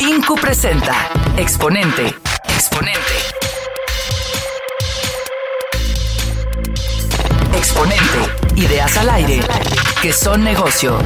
Incu presenta Exponente. Exponente. Exponente. Ideas al aire que son negocio.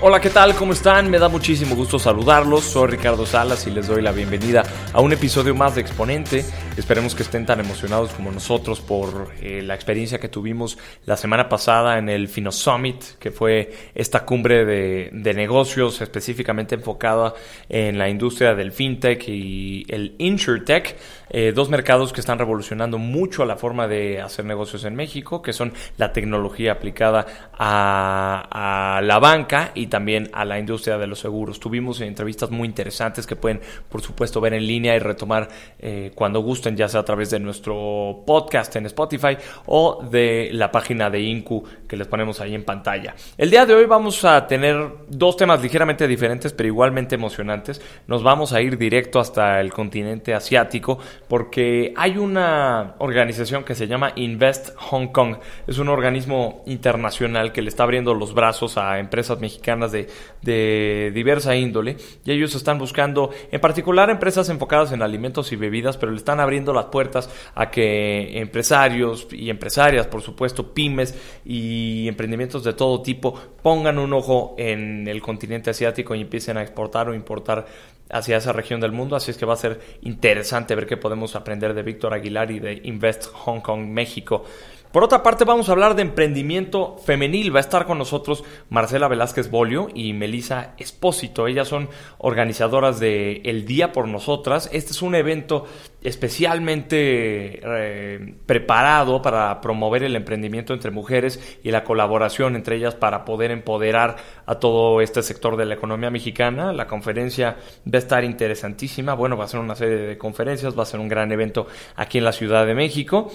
Hola, ¿qué tal? ¿Cómo están? Me da muchísimo gusto saludarlos. Soy Ricardo Salas y les doy la bienvenida a un episodio más de Exponente. Esperemos que estén tan emocionados como nosotros por eh, la experiencia que tuvimos la semana pasada en el Fino Summit, que fue esta cumbre de, de negocios específicamente enfocada en la industria del fintech y el insurtech. Eh, dos mercados que están revolucionando mucho la forma de hacer negocios en México, que son la tecnología aplicada a, a la banca y también a la industria de los seguros. Tuvimos entrevistas muy interesantes que pueden, por supuesto, ver en línea y retomar eh, cuando gusten, ya sea a través de nuestro podcast en Spotify o de la página de Incu que les ponemos ahí en pantalla. El día de hoy vamos a tener dos temas ligeramente diferentes, pero igualmente emocionantes. Nos vamos a ir directo hasta el continente asiático porque hay una organización que se llama Invest Hong Kong. Es un organismo internacional que le está abriendo los brazos a empresas mexicanas de, de diversa índole y ellos están buscando en particular empresas enfocadas en alimentos y bebidas, pero le están abriendo las puertas a que empresarios y empresarias, por supuesto, pymes y emprendimientos de todo tipo pongan un ojo en el continente asiático y empiecen a exportar o importar hacia esa región del mundo, así es que va a ser interesante ver qué podemos aprender de Víctor Aguilar y de Invest Hong Kong México. Por otra parte, vamos a hablar de emprendimiento femenil. Va a estar con nosotros Marcela Velázquez Bolio y Melisa Espósito. Ellas son organizadoras de El Día por Nosotras. Este es un evento especialmente eh, preparado para promover el emprendimiento entre mujeres y la colaboración entre ellas para poder empoderar a todo este sector de la economía mexicana. La conferencia va a estar interesantísima. Bueno, va a ser una serie de conferencias, va a ser un gran evento aquí en la Ciudad de México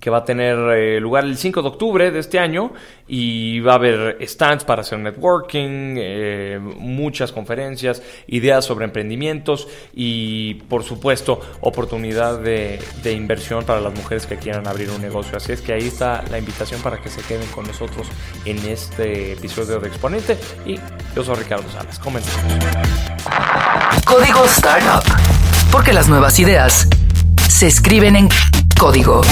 que va a tener eh, lugar el 5 de octubre de este año y va a haber stands para hacer networking, eh, muchas conferencias, ideas sobre emprendimientos y por supuesto oportunidad de, inversión para las mujeres que quieran abrir un negocio. Así es que ahí está la invitación para que se queden con nosotros en este episodio de Exponente y yo soy Ricardo Salas. Comenzamos. Código Startup, porque las nuevas ideas se escriben en código.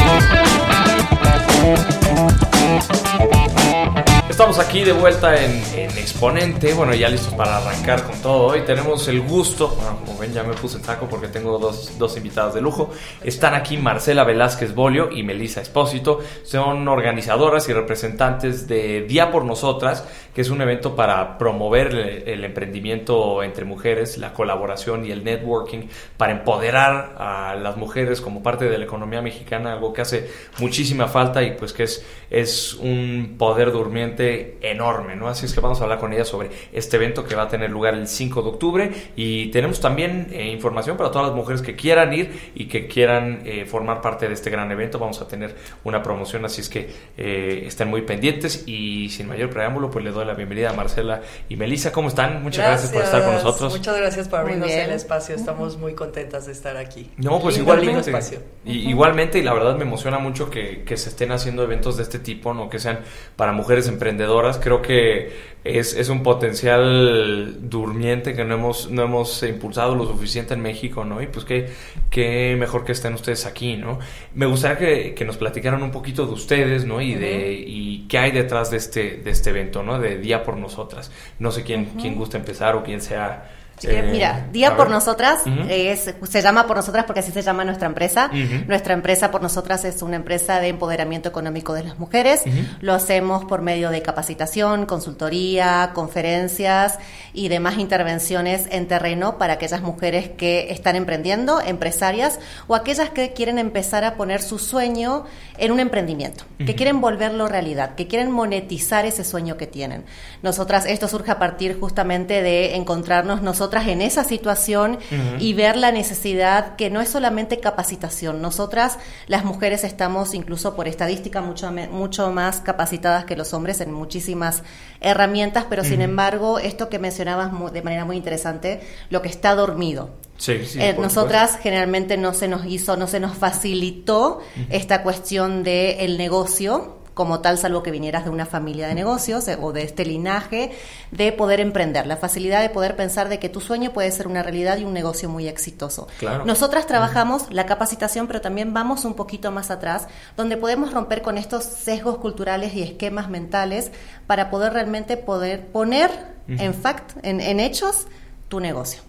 Estamos aquí de vuelta en, en, Exponente, bueno, ya listos para arrancar con todo. Hoy tenemos el gusto, bueno, como ven, ya me puse el saco porque tengo dos, dos invitadas de lujo. Están aquí Marcela Velázquez Bolio y Melisa Espósito. Son organizadoras y representantes de Día por Nosotras, que es un evento para promover el, el emprendimiento entre mujeres, la colaboración y el networking, para empoderar a las mujeres como parte de la economía mexicana, algo que hace muchísima falta y pues que es, es un poder durmiente enorme, ¿no? Así es que vamos a hablar con ella sobre este evento que va a tener lugar el 5 de octubre y tenemos también eh, información para todas las mujeres que quieran ir y que quieran eh, formar parte de este gran evento. Vamos a tener una promoción, así es que eh, estén muy pendientes y sin mayor preámbulo, pues le doy la bienvenida a Marcela y Melissa. ¿Cómo están? Muchas gracias, gracias por estar con nosotros. Muchas gracias por abrirnos el espacio. Estamos muy contentas de estar aquí. No, pues lindo, igualmente. lindo. Y, igualmente, y la verdad me emociona mucho que, que, se estén haciendo eventos de este tipo, ¿no? Que sean para mujeres emprendedoras emprendedoras. Creo que es, es, un potencial durmiente que no hemos, no hemos impulsado lo suficiente en México, ¿no? Y pues qué, qué mejor que estén ustedes aquí, ¿no? Me gustaría que, que nos platicaran un poquito de ustedes, ¿no? Y de y qué hay detrás de este, de este evento, ¿no? De Día por Nosotras. No sé quién, quién gusta empezar o quién sea mira, eh, Día por Nosotras es, se llama por nosotras porque así se llama nuestra empresa. Nuestra empresa por nosotras es una empresa de empoderamiento económico de las mujeres. Lo hacemos por medio de capacitación, consultoría, conferencias y demás intervenciones en terreno para aquellas mujeres que están emprendiendo, empresarias o aquellas que quieren empezar a poner su sueño en un emprendimiento, que quieren volverlo realidad, que quieren monetizar ese sueño que tienen. Nosotras, esto surge a partir justamente de encontrarnos nosotros en esa situación y ver la necesidad que no es solamente capacitación. Nosotras, las mujeres, estamos incluso por estadística mucho, mucho más capacitadas que los hombres en muchísimas herramientas, pero sin embargo, esto que mencionabas de manera muy interesante, lo que está dormido. Sí, sí, eh, nosotras generalmente no se nos hizo, no se nos facilitó esta cuestión del el negocio como tal, salvo que vinieras de una familia de negocios eh, o de este linaje, de poder emprender, la facilidad de poder pensar de que tu sueño puede ser una realidad y un negocio muy exitoso. Nosotras trabajamos la capacitación, pero también vamos un poquito más atrás, donde podemos romper con estos sesgos culturales y esquemas mentales para poder realmente poder poner en fact, en hechos, tu negocio.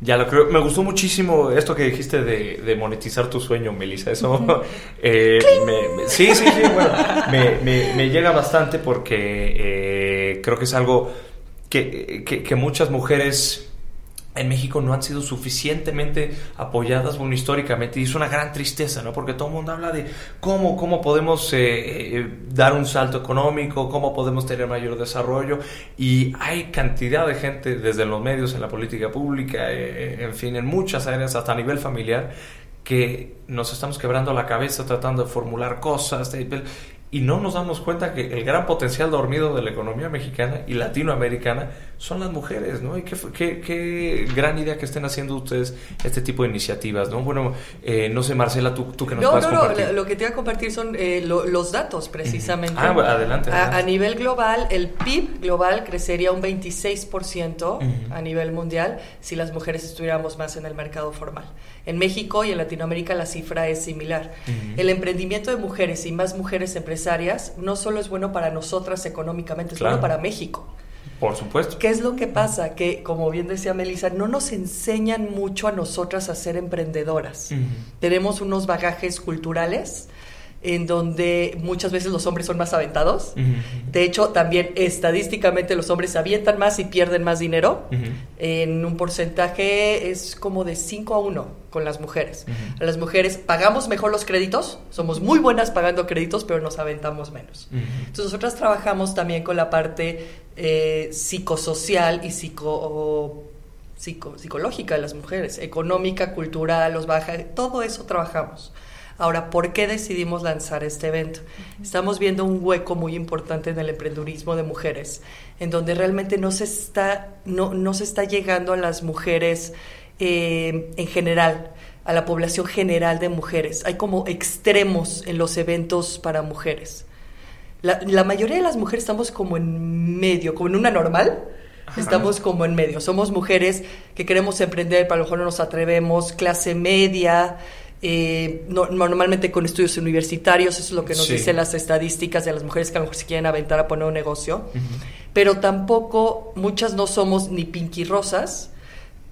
Ya lo creo. Me gustó muchísimo esto que dijiste de, monetizar tu sueño, Melissa. Eso eh, me, sí, sí, sí. Bueno, me, llega bastante porque eh, creo que es algo que, que muchas mujeres en México no han sido suficientemente apoyadas, bueno, históricamente, y es una gran tristeza, ¿no? Porque todo el mundo habla de cómo, cómo podemos eh, eh, dar un salto económico, cómo podemos tener mayor desarrollo, y hay cantidad de gente desde los medios, en la política pública, eh, en fin, en muchas áreas, hasta a nivel familiar, que nos estamos quebrando la cabeza tratando de formular cosas, y no nos damos cuenta que el gran potencial dormido de la economía mexicana y latinoamericana son las mujeres, ¿no? Y qué, qué, qué gran idea que estén haciendo ustedes este tipo de iniciativas, ¿no? Bueno, eh, no sé, Marcela, tú, tú que nos no, no, No, lo que te voy a compartir son eh, los datos, precisamente. Ah, adelante. A, nivel global, el PIB global crecería un 26% a nivel mundial si las mujeres estuviéramos más en el mercado formal. En México y en Latinoamérica la cifra es similar. El emprendimiento de mujeres y más mujeres empresarias no solo es bueno para nosotras económicamente, es bueno para México. Por supuesto. ¿Qué es lo que pasa? Que, como bien decía Melissa, no nos enseñan mucho a nosotras a ser emprendedoras. Tenemos unos bagajes culturales en donde muchas veces los hombres son más aventados. De hecho, también estadísticamente los hombres se avientan más y pierden más dinero. En un porcentaje es como de 5 a 1 con las mujeres. Las mujeres pagamos mejor los créditos, somos muy buenas pagando créditos, pero nos aventamos menos. Entonces nosotras trabajamos también con la parte eh, psicosocial y psico, psicológica de las mujeres, económica, cultural, los baja, todo eso trabajamos. Ahora, ¿por qué decidimos lanzar este evento? Estamos viendo un hueco muy importante en el emprendurismo de mujeres, en donde realmente no se está, no, no se está llegando a las mujeres eh, en general, a la población general de mujeres. Hay como extremos en los eventos para mujeres. La, la mayoría de las mujeres estamos como en medio, como en una normal, Estamos como en medio. Somos mujeres que queremos emprender, pero a lo mejor no nos atrevemos, clase media, eh, normalmente con estudios universitarios, eso es lo que nos dicen las estadísticas de las mujeres que a lo mejor se quieren aventar a poner un negocio, pero tampoco, muchas no somos ni pinky rosas,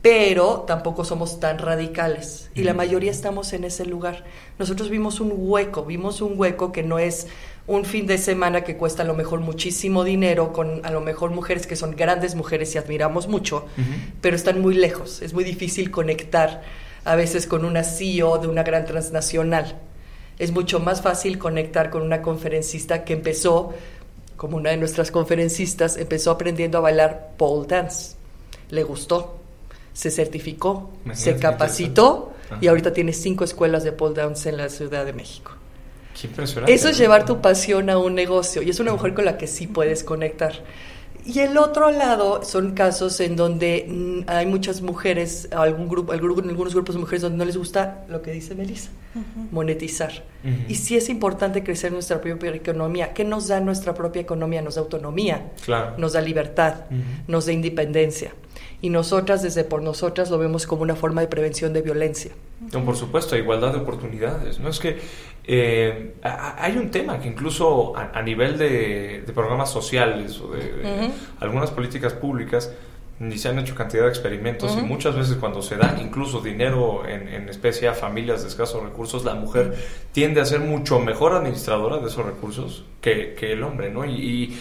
pero tampoco somos tan radicales. Y la mayoría estamos en ese lugar. Nosotros vimos un hueco, vimos un hueco que no es un fin de semana que cuesta a lo mejor muchísimo dinero, con a lo mejor mujeres que son grandes mujeres y admiramos mucho, pero están muy lejos, es muy difícil conectar a veces con una CEO de una gran transnacional. Es mucho más fácil conectar con una conferencista que empezó, como una de nuestras conferencistas, empezó aprendiendo a bailar pole dance. Le gustó, se certificó, se capacitó y ahorita tiene cinco escuelas de pole dance en la Ciudad de México. Qué impresionante. Eso es llevar tu pasión a un negocio y es una mujer con la que sí puedes conectar. Y el otro lado son casos en donde mm, hay muchas mujeres, algún grupo, algunos grupos de mujeres donde no les gusta lo que dice Melissa, monetizar. Y sí es importante crecer nuestra propia economía. ¿Qué nos da nuestra propia economía? Nos da autonomía, nos da libertad, nos da independencia y nosotras desde por nosotras lo vemos como una forma de prevención de violencia. No, por supuesto, igualdad de oportunidades. No es que eh, hay un tema que incluso a, nivel de, programas sociales o de, algunas políticas públicas ni se han hecho cantidad de experimentos y muchas veces cuando se da incluso dinero en, especie a familias de escasos recursos, la mujer tiende a ser mucho mejor administradora de esos recursos que, el hombre, ¿no? y y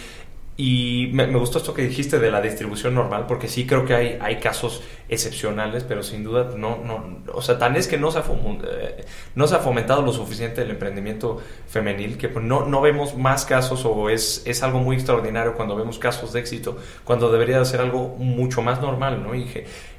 me, gustó esto que dijiste de la distribución normal, porque sí creo que hay, hay casos excepcionales, pero sin duda no, no, o sea, tan es que no se ha, eh, no se ha fomentado lo suficiente el emprendimiento femenil, que pues no, no vemos más casos o es, es algo muy extraordinario cuando vemos casos de éxito, cuando debería de ser algo mucho más normal, ¿no? Y,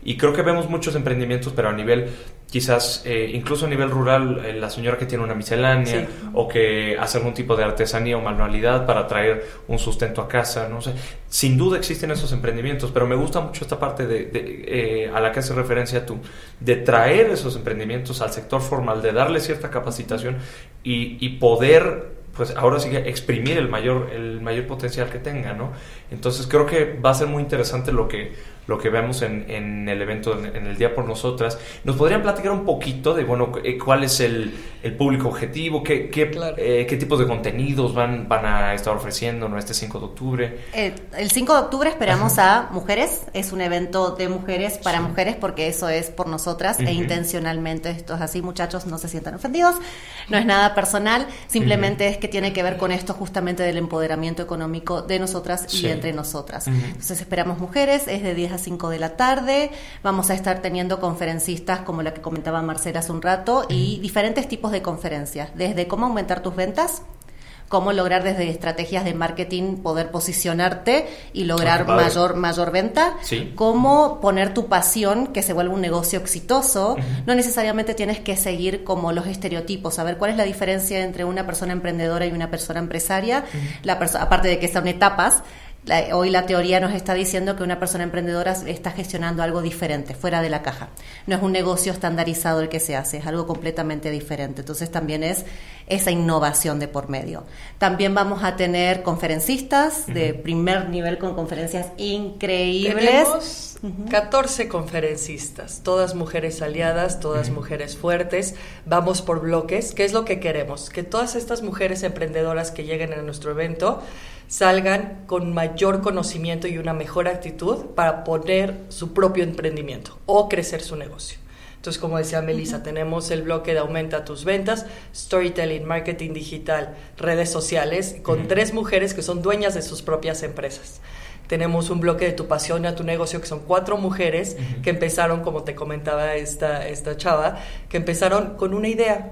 y creo que vemos muchos emprendimientos, pero a nivel quizás eh, incluso a nivel rural eh, la señora que tiene una miscelánea o que hace algún tipo de artesanía o manualidad para traer un sustento a casa, no sé. Sin duda existen esos emprendimientos, pero me gusta mucho esta parte de, eh, a la que hace referencia tú, de traer esos emprendimientos al sector formal, de darle cierta capacitación y, y poder pues ahora sí exprimir el mayor, el mayor potencial que tenga, ¿no? Entonces creo que va a ser muy interesante lo que, lo que vemos en, en el evento, en, el Día por Nosotras. ¿Nos podrían platicar un poquito de, bueno, eh, cuál es el, el público objetivo, qué, qué, eh, qué, tipos de contenidos van, van a estar ofreciendo ¿no? este 5 de octubre? Eh, el 5 de octubre esperamos a mujeres, es un evento de mujeres para mujeres porque eso es por nosotras e intencionalmente esto es así, muchachos, no se sientan ofendidos, no es nada personal, simplemente es que tiene que ver con esto justamente del empoderamiento económico de nosotras y entre nosotras. Entonces esperamos mujeres, es de 10 a 5 de la tarde. Vamos a estar teniendo conferencistas como la que comentaba Marcela hace un rato y diferentes tipos de conferencias, desde cómo aumentar tus ventas, cómo lograr desde estrategias de marketing poder posicionarte y lograr mayor mayor venta, cómo poner tu pasión que se vuelva un negocio exitoso. No necesariamente tienes que seguir como los estereotipos, saber cuál es la diferencia entre una persona emprendedora y una persona empresaria, la aparte de que son etapas, hoy la teoría nos está diciendo que una persona emprendedora está gestionando algo diferente, fuera de la caja. No es un negocio estandarizado el que se hace, es algo completamente diferente. Entonces también es esa innovación de por medio. También vamos a tener conferencistas de primer nivel con conferencias increíbles. Tenemos 14 conferencistas, todas mujeres aliadas, todas mujeres fuertes. Vamos por bloques. ¿Qué es lo que queremos? Que todas estas mujeres emprendedoras que lleguen a nuestro evento salgan con mayor conocimiento y una mejor actitud para poner su propio emprendimiento o crecer su negocio. Entonces, como decía Melissa, tenemos el bloque de Aumenta tus ventas, Storytelling, Marketing Digital, redes sociales, con tres mujeres que son dueñas de sus propias empresas. Tenemos un bloque de Tu Pasión a Tu Negocio, que son cuatro mujeres que empezaron, como te comentaba esta, esta chava, que empezaron con una idea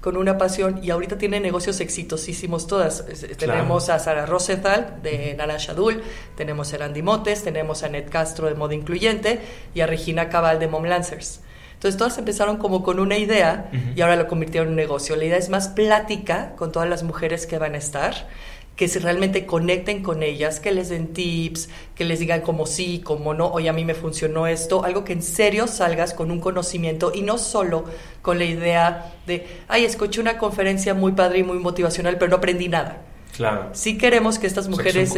con una pasión y ahorita tiene negocios exitosísimos todas. Tenemos a Sara Rosenthal de Naranja Dul, tenemos a Randy Motes, tenemos a Ned Castro de Modo Incluyente y a Regina Cabal de Mom Lancers. Entonces todas empezaron como con una idea y ahora lo convirtieron en un negocio. La idea es más plática con todas las mujeres que van a estar que se realmente conecten con ellas, que les den tips, que les digan como sí, como no, hoy a mí me funcionó esto, algo que en serio salgas con un conocimiento y no solo con la idea de, ay, escuché una conferencia muy padre y muy motivacional, pero no aprendí nada. Claro. Sí queremos que estas mujeres...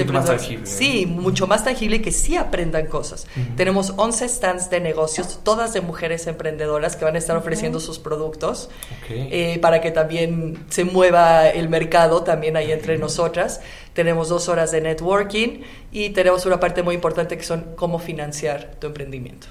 Sí, mucho más tangible y que sí aprendan cosas. Tenemos 11 stands de negocios, todas de mujeres emprendedoras que van a estar ofreciendo sus productos eh, para que también se mueva el mercado también ahí entre nosotras. Tenemos dos horas de networking y tenemos una parte muy importante que son cómo financiar tu emprendimiento.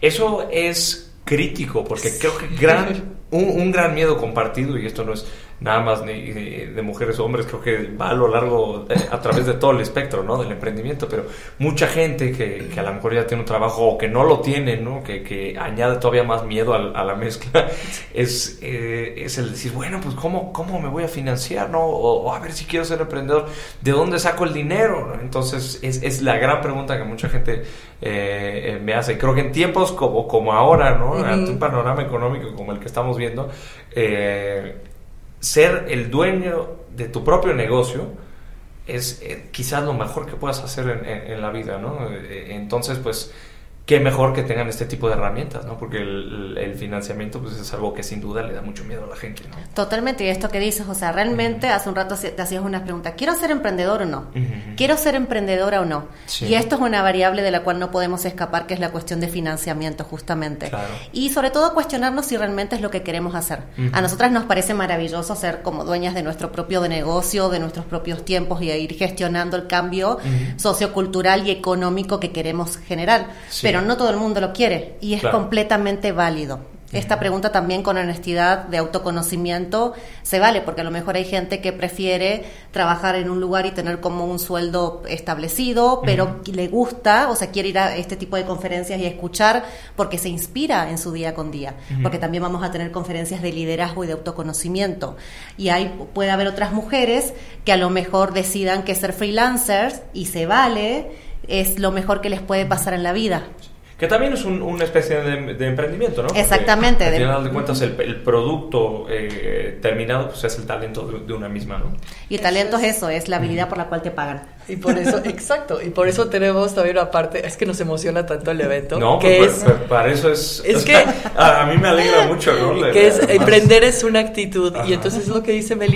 Eso es crítico porque creo que gran, un gran miedo compartido, y esto no es nada más ni de, mujeres o hombres, creo que va a lo largo, eh, a través de todo el espectro, ¿no? Del emprendimiento, pero mucha gente que, que, a lo mejor ya tiene un trabajo o que no lo tiene, ¿no? Que, que añade todavía más miedo a, la mezcla, es, eh, es el decir, bueno, pues ¿cómo, ¿cómo me voy a financiar, ¿no? O, a ver si quiero ser emprendedor, ¿de dónde saco el dinero? Entonces es, es la gran pregunta que mucha gente eh, me hace. Creo que en tiempos como, como ahora, ¿no? Ante un panorama económico como el que estamos viendo, eh, ser el dueño de tu propio negocio es eh, quizás lo mejor que puedas hacer en, en la vida, ¿no? Eh, entonces, pues qué mejor que tengan este tipo de herramientas, ¿no? Porque el, financiamiento pues, es algo que sin duda le da mucho miedo a la gente, ¿no? Totalmente, y esto que dices, o sea, realmente hace un rato te hacías una pregunta, ¿quiero ser emprendedor o no? ¿Quiero ser emprendedora o no? Y esto es una variable de la cual no podemos escapar, que es la cuestión de financiamiento, justamente. Y sobre todo cuestionarnos si realmente es lo que queremos hacer. A nosotras nos parece maravilloso ser como dueñas de nuestro propio negocio, de nuestros propios tiempos y ir gestionando el cambio sociocultural y económico que queremos generar. Pero pero no todo el mundo lo quiere y es completamente válido. Esta pregunta también con honestidad de autoconocimiento se vale, porque a lo mejor hay gente que prefiere trabajar en un lugar y tener como un sueldo establecido, pero le gusta, o sea, quiere ir a este tipo de conferencias y escuchar porque se inspira en su día con día, porque también vamos a tener conferencias de liderazgo y de autoconocimiento. Y hay, puede haber otras mujeres que a lo mejor decidan que ser freelancers y se vale, es lo mejor que les puede pasar en la vida. Que también es una especie de, emprendimiento, ¿no? Exactamente. al final de cuentas, el, producto eh, terminado pues es el talento de, una misma, ¿no? Y el talento es eso, es la habilidad por la cual te pagan. Y por eso, exacto, y por eso tenemos también una parte, es que nos emociona tanto el evento. No, que pues, es, pues, para eso es... Es que... a, mí me alegra mucho, ¿no? Que es, emprender es una actitud, y entonces es lo que dice Meli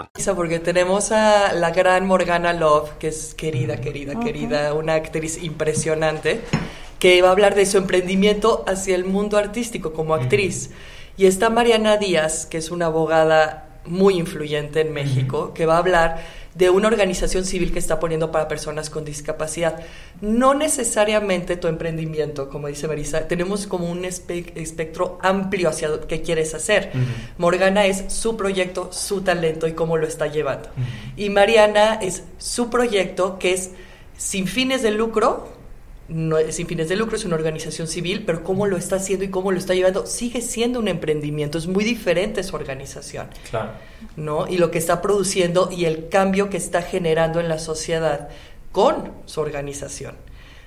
Porque tenemos a la gran Morgana Love, que es querida, querida, querida, una actriz impresionante, que va a hablar de su emprendimiento hacia el mundo artístico como actriz. Y está Mariana Díaz, que es una abogada muy influyente en México, que va a hablar de una organización civil que está poniendo para personas con discapacidad. No necesariamente tu emprendimiento, como dice Marisa, tenemos como un espectro amplio hacia lo que quieres hacer. Morgana es su proyecto, su talento y cómo lo está llevando. Y Mariana es su proyecto que es sin fines de lucro, no sin fines de lucro, es una organización civil, pero cómo lo está haciendo y cómo lo está llevando sigue siendo un emprendimiento, es muy diferente su organización. Claro. ¿No? Y lo que está produciendo y el cambio que está generando en la sociedad con su organización.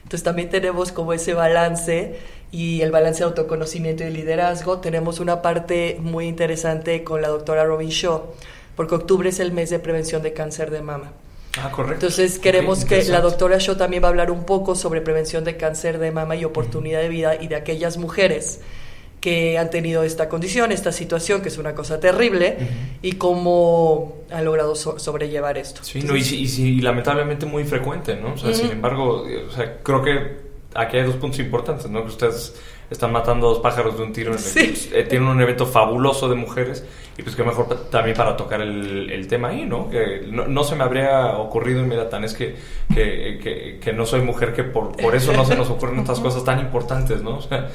Entonces también tenemos como ese balance y el balance de autoconocimiento y liderazgo. Tenemos una parte muy interesante con la doctora Robin Shaw, porque octubre es el mes de prevención de cáncer de mama. Ah, correcto. Entonces queremos que la doctora Shaw también va a hablar un poco sobre prevención de cáncer de mama y oportunidad de vida y de aquellas mujeres que han tenido esta condición, esta situación, que es una cosa terrible, y cómo han logrado sobrellevar esto. Sí, no, y, y, lamentablemente muy frecuente, ¿no? O sea, sin embargo, o sea, creo que aquí hay dos puntos importantes, ¿no? Que ustedes están matando dos pájaros de un tiro. En eh, tienen un evento fabuloso de mujeres y pues que mejor también para tocar el, tema ahí, ¿no? Que no, se me habría ocurrido inmediatamente, es que, que, que, no soy mujer, que por, por eso no se nos ocurren estas cosas tan importantes, ¿no? O sea,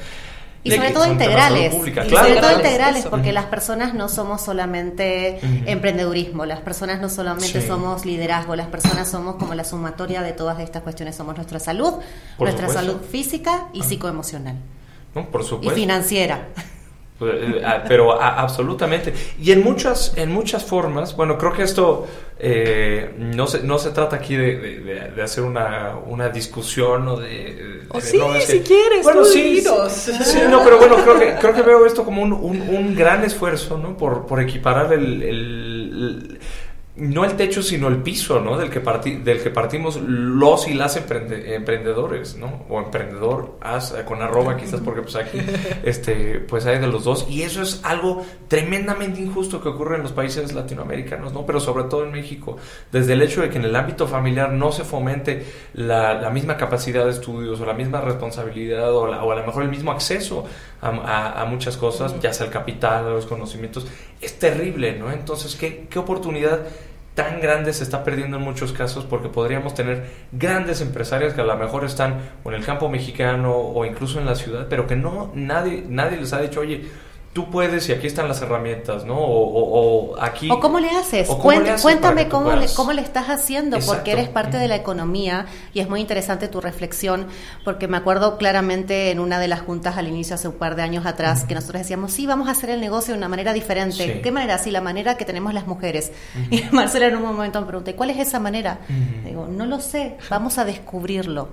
y sobre todo integrales. Y sobre todo integrales, porque las personas no somos solamente emprendedurismo, las personas no solamente somos liderazgo, las personas somos como la sumatoria de todas estas cuestiones. Somos nuestra salud, nuestra salud física y psicoemocional. por supuesto. Y financiera. Eh, ah, pero absolutamente. Y en muchas, en muchas formas, bueno, creo que esto eh, no, se, no se trata aquí de, hacer una, una, discusión o de... O sí, si quieres, bueno, sí, sí, no, pero bueno, creo que, creo que veo esto como un, un, gran esfuerzo, ¿no? Por, por equiparar el no el techo, sino el piso, ¿no? Del que, del que partimos los y las emprendedores, ¿no? O emprendedor, con arroba quizás, porque pues aquí, este, pues hay de los dos. Y eso es algo tremendamente injusto que ocurre en los países latinoamericanos, ¿no? Pero sobre todo en México. Desde el hecho de que en el ámbito familiar no se fomente la, misma capacidad de estudios o la misma responsabilidad o, a lo mejor el mismo acceso a, muchas cosas, ya sea el capital, los conocimientos, es terrible, ¿no? Entonces, ¿qué, qué oportunidad tan grande se está perdiendo en muchos casos porque podríamos tener grandes empresarias que a lo mejor están en el campo mexicano o incluso en la ciudad, pero que no nadie nadie les ha dicho, "Oye, tú puedes y aquí están las herramientas, ¿no? O, aquí... O cómo le haces, cuéntame cómo le, cómo le estás haciendo, porque eres parte de la economía y es muy interesante tu reflexión, porque me acuerdo claramente en una de las juntas al inicio, hace un par de años atrás, que nosotros decíamos, sí, vamos a hacer el negocio de una manera diferente. ¿Qué manera? Sí, la manera que tenemos las mujeres. Y Marcela en un momento me pregunté, ¿cuál es esa manera? Digo, no lo sé, vamos a descubrirlo.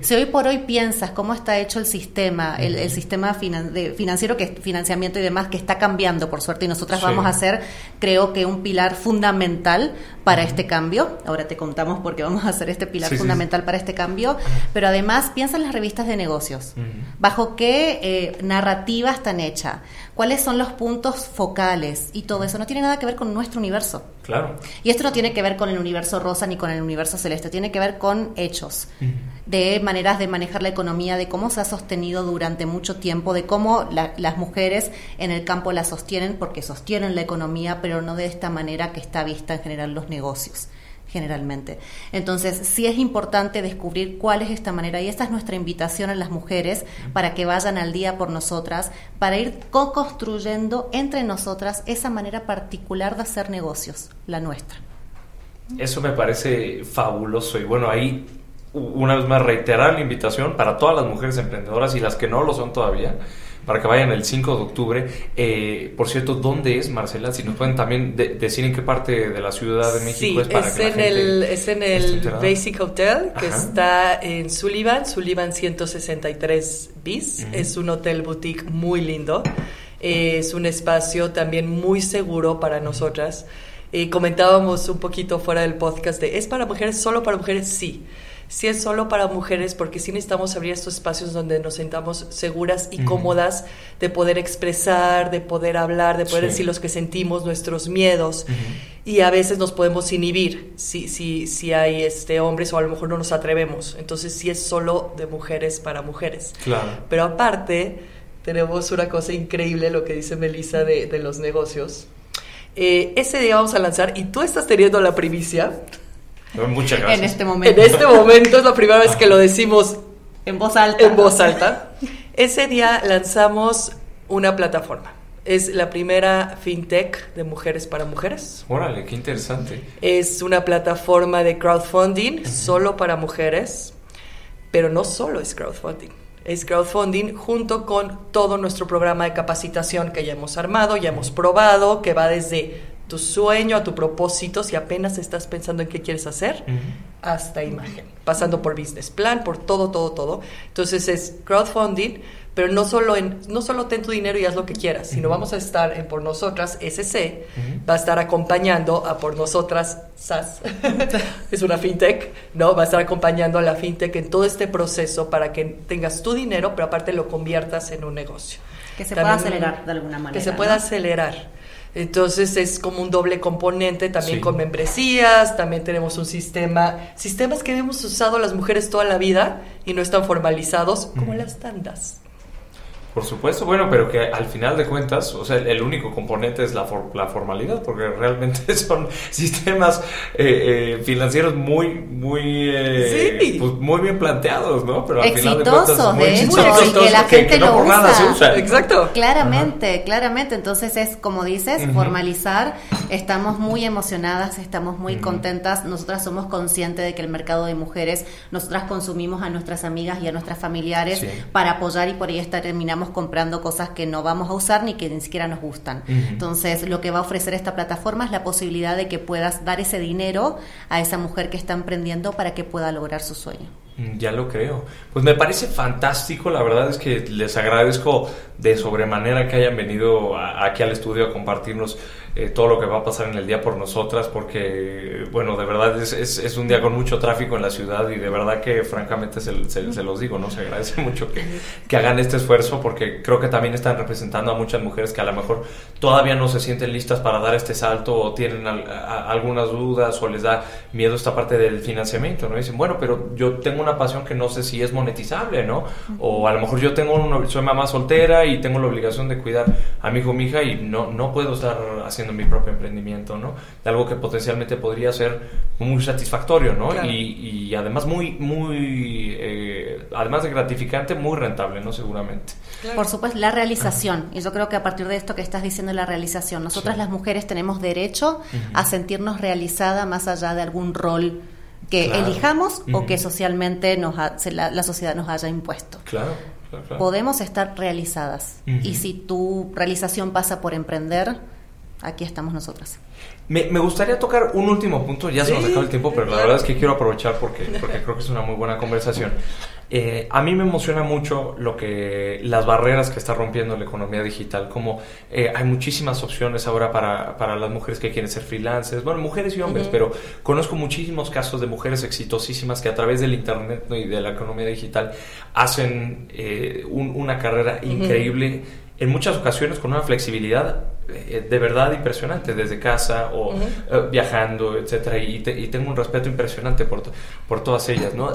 Si hoy por hoy piensas cómo está hecho el sistema, el, sistema financiero que es financiamiento y demás que está cambiando, por suerte, y nosotras vamos a ser, creo que, un pilar fundamental para este cambio. Ahora te contamos por qué vamos a hacer este pilar fundamental para este cambio, pero además piensa en las revistas de negocios. ¿Bajo qué eh, narrativa están hechas? ¿Cuáles son los puntos focales? Y todo eso no tiene nada que ver con nuestro universo. Claro. Y esto no tiene que ver con el universo rosa ni con el universo celeste, tiene que ver con hechos, de maneras de manejar la economía, de cómo se ha sostenido durante mucho tiempo, de cómo las mujeres en el campo la sostienen porque sostienen la economía, pero no de esta manera que está vista en general los negocios generalmente. Entonces, sí es importante descubrir cuál es esta manera y esta es nuestra invitación a las mujeres para que vayan al día por nosotras, para ir co-construyendo entre nosotras esa manera particular de hacer negocios, la nuestra. Eso me parece fabuloso y bueno, ahí una vez más reiterar la invitación para todas las mujeres emprendedoras y las que no lo son todavía para que vayan el 5 de octubre. Eh, por cierto, ¿dónde es, Marcela? Si nos pueden también decir en qué parte de la Ciudad de México es para que en el, es en el Basic Hotel, que está en Sullivan, Sullivan 163 bis. Es un hotel boutique muy lindo. es un espacio también muy seguro para nosotras. Eh, comentábamos un poquito fuera del podcast de, ¿es para mujeres? ¿Solo para mujeres? Sí si es solo para mujeres, porque sí necesitamos abrir estos espacios donde nos sentamos seguras y cómodas de poder expresar, de poder hablar, de poder decir los que sentimos, nuestros miedos. Y a veces nos podemos inhibir si, si, si hay este, hombres o a lo mejor no nos atrevemos. Entonces sí es solo de mujeres para mujeres. Claro. Pero aparte, tenemos una cosa increíble, lo que dice Melissa de, de los negocios. Eh, ese día vamos a lanzar, y tú estás teniendo la primicia, Muchas gracias. En este momento. En este momento es la primera vez que lo decimos en voz alta. En voz alta. Ese día lanzamos una plataforma. Es la primera fintech de mujeres para mujeres. Órale, qué interesante. Es una plataforma de crowdfunding solo para mujeres, pero no solo es crowdfunding. Es crowdfunding junto con todo nuestro programa de capacitación que ya hemos armado, ya hemos probado, que va desde tu sueño, a tu propósito, si apenas estás pensando en qué quieres hacer, hasta imagen, pasando por business plan, por todo, todo, todo. Entonces es crowdfunding, pero no solo, en, no solo ten tu dinero y haz lo que quieras, sino vamos a estar en Por Nosotras SC, va a estar acompañando a Por Nosotras SAS, es una fintech, ¿no? Va a estar acompañando a la fintech en todo este proceso para que tengas tu dinero, pero aparte lo conviertas en un negocio. Que se pueda acelerar de alguna manera. Que se pueda acelerar. Entonces es como un doble componente también con membresías, también tenemos un sistema, sistemas que hemos usado las mujeres toda la vida y no están formalizados, como las tandas. Por supuesto, bueno, pero que al final de cuentas, o sea, el único componente es la, la formalidad, porque realmente son sistemas eh, eh, financieros muy, muy, eh, pues, muy bien planteados, ¿no? Pero al final de cuentas, muy hecho, y que la gente lo usa. Exacto. Claramente, claramente. Entonces es, como dices, formalizar. Estamos muy emocionadas, estamos muy contentas. Nosotras somos conscientes de que el mercado de mujeres, nosotras consumimos a nuestras amigas y a nuestras familiares para apoyar y por ahí terminamos terminamos comprando cosas que no vamos a usar ni que ni siquiera nos gustan. Entonces, lo que va a ofrecer esta plataforma es la posibilidad de que puedas dar ese dinero a esa mujer que está emprendiendo para que pueda lograr su sueño. Mm, ya lo creo. Pues me parece fantástico, la verdad es que les agradezco de sobremanera que hayan venido aquí al estudio a compartirnos eh, todo lo que va a pasar en el día por nosotras, porque, bueno, de verdad es, es, un día con mucho tráfico en la ciudad y de verdad que francamente se, se, los digo, ¿no? Se agradece mucho que, que, hagan este esfuerzo porque creo que también están representando a muchas mujeres que a lo mejor todavía no se sienten listas para dar este salto o tienen algunas dudas o les da miedo esta parte del financiamiento, ¿no? Dicen, bueno, pero yo tengo una pasión que no sé si es monetizable, ¿no? O a lo mejor yo tengo una, soy mamá soltera y tengo la obligación de cuidar a mi hijo o mi hija y no, no puedo estar haciendo mi propio emprendimiento, ¿no? De algo que potencialmente podría ser muy satisfactorio, ¿no? Y, además muy, muy, eh, además de gratificante, muy rentable, ¿no? Seguramente. Por supuesto, la realización. Y yo creo que a partir de esto que estás diciendo, la realización. Nosotras las mujeres tenemos derecho a sentirnos realizada más allá de algún rol que elijamos o que socialmente nos la, sociedad nos haya impuesto. Claro. Podemos estar realizadas. Y si tu realización pasa por emprender, aquí estamos nosotras. Me, gustaría tocar un último punto, ya se nos acaba el tiempo, pero la verdad es que quiero aprovechar porque, porque creo que es una muy buena conversación. Eh, a mí me emociona mucho lo que las barreras que está rompiendo la economía digital, como eh, hay muchísimas opciones ahora para, para, las mujeres que quieren ser freelancers, bueno, mujeres y hombres, pero conozco muchísimos casos de mujeres exitosísimas que a través del Internet y de la economía digital hacen eh, una carrera increíble en muchas ocasiones con una flexibilidad eh, de verdad impresionante desde casa o eh, viajando, etcétera, y, tengo un respeto impresionante por, por todas ellas, ¿no?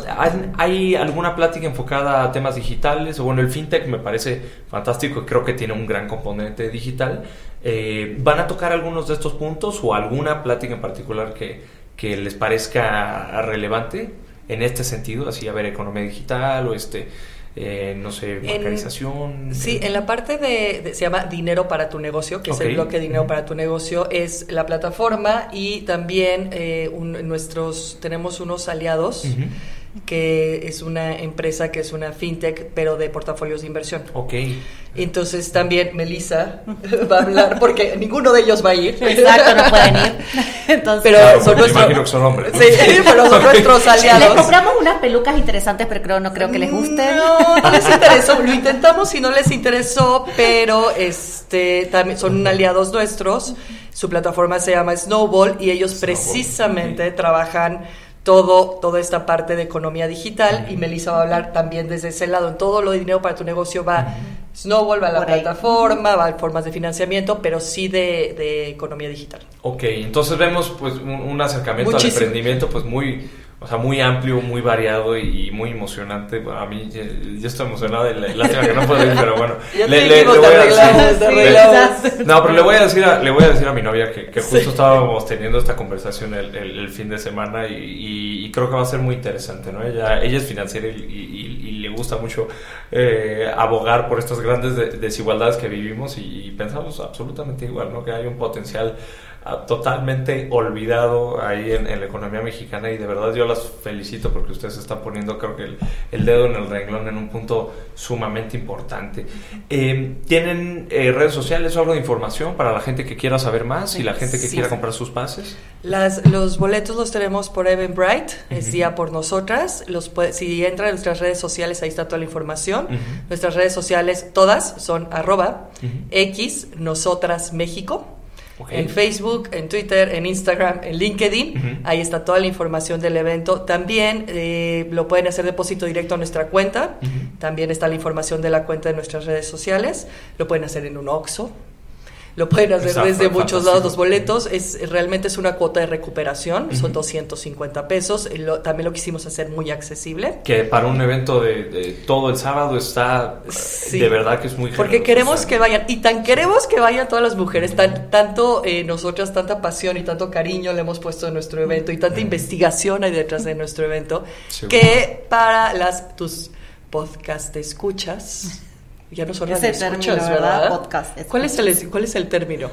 ¿Hay, alguna plática enfocada a temas digitales? Bueno, el fintech me parece fantástico, creo que tiene un gran componente digital. Eh, ¿Van a tocar algunos de estos puntos o alguna plática en particular que, que les parezca relevante en este sentido? Así, a ver, economía digital o este eh, no sé, bancarización. sí, en la parte de, se llama Dinero para tu negocio, que es el bloque Dinero para tu negocio, es la plataforma y también eh, nuestros, tenemos unos aliados. Que es una empresa que es una fintech, pero de portafolios de inversión. Ok. Entonces también Melissa va a hablar, porque ninguno de ellos va a ir. Exacto, no pueden ir. Entonces, pero son nuestros, imagino que son hombres. Sí, pero son nuestros aliados. Les compramos unas pelucas interesantes, pero creo, no creo que les guste. No, no les interesó. Lo intentamos y no les interesó, pero este también son aliados nuestros. Su plataforma se llama Snowball y ellos precisamente trabajan todo, toda esta parte de economía digital y Melissa va a hablar también desde ese lado. En todo lo de dinero para tu negocio va Snowball, va a la plataforma, va a formas de financiamiento, pero sí de, economía digital. Ok, entonces vemos pues un, acercamiento al emprendimiento pues muy o sea, muy amplio, muy variado y muy emocionante. A mí, yo, estoy emocionado. Lástima que no puedo ir, pero bueno. le, le, voy a decir, no, pero le voy a decir a, le voy a decir a mi novia que, que justo estábamos teniendo esta conversación el, el, fin de semana y, y, creo que va a ser muy interesante, ¿no? Ella, ella es financiera y, le gusta mucho eh, abogar por estas grandes desigualdades que vivimos y, pensamos absolutamente igual, ¿no? Que hay un potencial totalmente olvidado ahí en, la economía mexicana y de verdad yo las felicito porque ustedes están poniendo creo que el, dedo en el renglón en un punto sumamente importante. Eh, ¿Tienen eh, redes sociales o algo de información para la gente que quiera saber más y la gente que quiera comprar sus pases? Las, los boletos los tenemos por Eventbrite, es día por nosotras. Los si entran en nuestras redes sociales, ahí está toda la información. Nuestras redes sociales, todas, son arroba X Nosotras México. En Facebook, en Twitter, en Instagram, en LinkedIn. Ahí está toda la información del evento. También eh, lo pueden hacer depósito directo a nuestra cuenta. También está la información de la cuenta de nuestras redes sociales. Lo pueden hacer en un OXO, lo pueden hacer desde muchos lados los boletos. Es realmente es una cuota de recuperación, son 250 pesos. también lo quisimos hacer muy accesible. Que para un evento de, todo el sábado está de verdad que es muy Porque queremos que vayan y tan queremos que vayan todas las mujeres, tan, tanto eh, nosotras tanta pasión y tanto cariño le hemos puesto en nuestro evento y tanta investigación hay detrás de nuestro evento que para las tus podcast escuchas ya no son Ese término, ¿verdad? Podcast. ¿Cuál es, el, ¿Cuál es el término?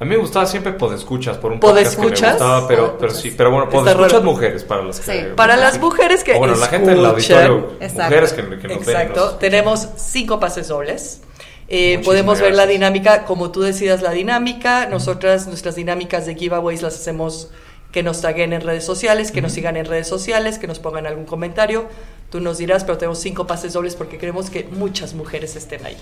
A mí me gustaba siempre podescuchas por un podcast que me gustaba, pero, pero sí, pero bueno, podescuchas mujeres para las que... para las mujeres que o bueno, la gente del auditorio, mujeres que, que nos Exacto, tenemos cinco pases dobles. Eh, podemos ver la dinámica, como tú decidas la dinámica. Nosotras, nuestras dinámicas de giveaways las hacemos que nos taguen en redes sociales, que nos sigan en redes sociales, que nos pongan algún comentario. Tú nos dirás, pero tenemos cinco pases dobles porque queremos que muchas mujeres estén ahí.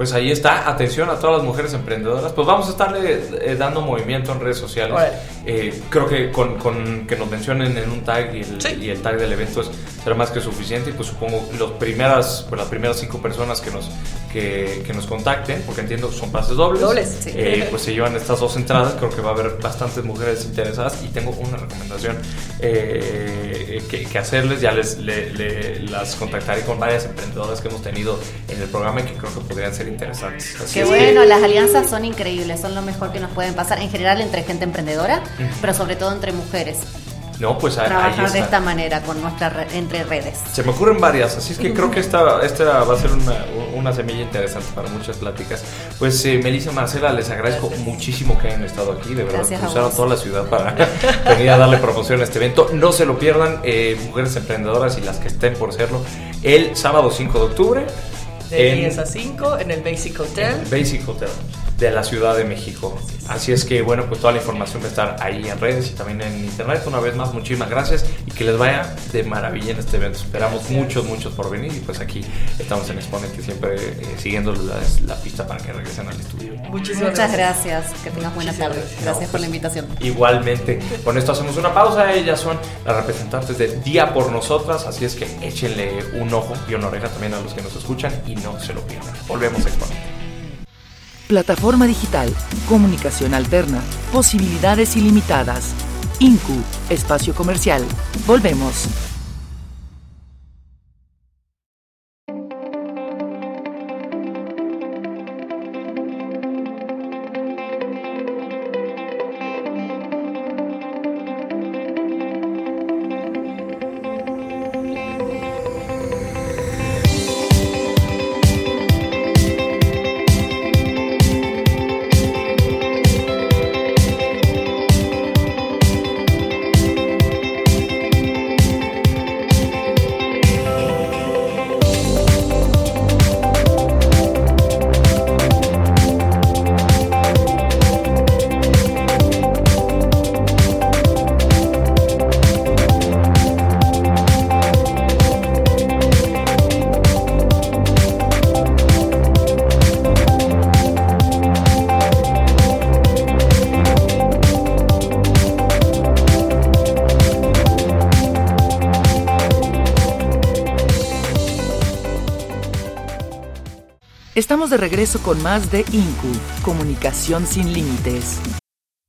Pues ahí está, atención a todas las mujeres emprendedoras. Pues vamos a estarle eh, dando movimiento en redes sociales. Eh, creo que con, que nos mencionen en un tag y el, y el tag del evento es, será más que suficiente. Y pues supongo los primeras, pues las primeras cinco personas que nos, que, que nos contacten, porque entiendo que son pases dobles, dobles sí. eh, pues se llevan estas dos entradas. Creo que va a haber bastantes mujeres interesadas. Y tengo una recomendación que, que, hacerles. Ya les las contactaré con varias emprendedoras que hemos tenido en el programa y que creo que podrían ser interesantes. Qué bueno, las alianzas son increíbles, son lo mejor que nos pueden pasar en general entre gente emprendedora, pero sobre todo entre mujeres. No, pues trabajar de esta manera con nuestra entre redes. Se me ocurren varias, así es que creo que esta, esta va a ser una, una semilla interesante para muchas pláticas. Pues eh, Melissa Marcela, les agradezco muchísimo que hayan estado aquí, de verdad, cruzaron toda la ciudad para venir a darle promoción a este evento. No se lo pierdan, eh, mujeres emprendedoras y las que estén por serlo, el sábado 5 de octubre. De 10 a 5 en el Basic Hotel. El Basic Hotel de la Ciudad de México. Así es que, bueno, pues toda la información va a estar ahí en redes y también en internet. Una vez más, muchísimas gracias y que les vaya de maravilla en este evento. Esperamos muchos, muchos por venir y pues aquí estamos en Exponente siempre eh, siguiendo la, pista para que regresen al estudio. Muchísimas Muchas gracias. Que tengas buena tarde. Gracias, gracias por la invitación. Igualmente. Con esto hacemos una pausa. Ellas son las representantes de Día por Nosotras. Así es que échenle un ojo y una oreja también a los que nos escuchan y no se lo pierdan. Volvemos a Exponente. Plataforma digital, comunicación alterna, posibilidades ilimitadas. INCU, espacio comercial. Volvemos. Estamos de regreso con más de INCU, Comunicación sin Límites.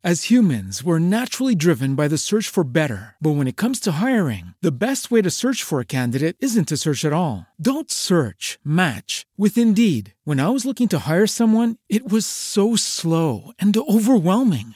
As humans, we're naturally driven by the search for better. But when it comes to hiring, the best way to search for a candidate isn't to search at all. Don't search, match with Indeed. When I was looking to hire someone, it was so slow and overwhelming.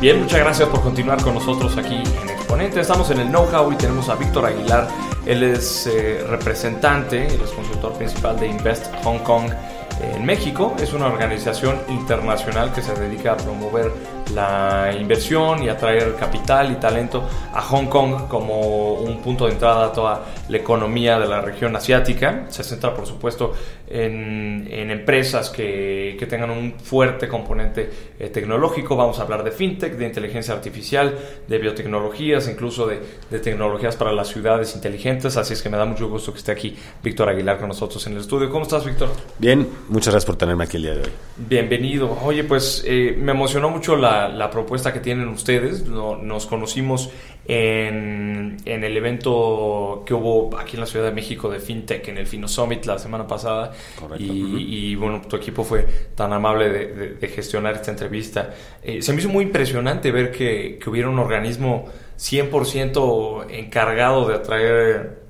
Bien, muchas gracias por continuar con nosotros aquí en Exponente. Estamos en el Know-How y tenemos a Víctor Aguilar. Él es eh, representante, él consultor principal de Invest Hong Kong en México. Es una organización internacional que se dedica a promover la inversión y atraer capital y talento a Hong Kong como un punto de entrada a toda la economía de la región asiática. Se centra, por supuesto, en, empresas que, que, tengan un fuerte componente eh, tecnológico. Vamos a hablar de fintech, de inteligencia artificial, de biotecnologías, incluso de, de, tecnologías para las ciudades inteligentes. Así es que me da mucho gusto que esté aquí Víctor Aguilar con nosotros en el estudio. ¿Cómo estás, Víctor? Bien, muchas gracias por tenerme aquí el día de hoy. Bienvenido. Oye, pues eh, me emocionó mucho la la, propuesta que tienen ustedes. nos conocimos en, en, el evento que hubo aquí en la Ciudad de México de FinTech, en el Fino Summit la semana pasada. Y, bueno, tu equipo fue tan amable de, gestionar esta entrevista. Eh, se me hizo muy impresionante ver que, que hubiera un organismo 100% encargado de atraer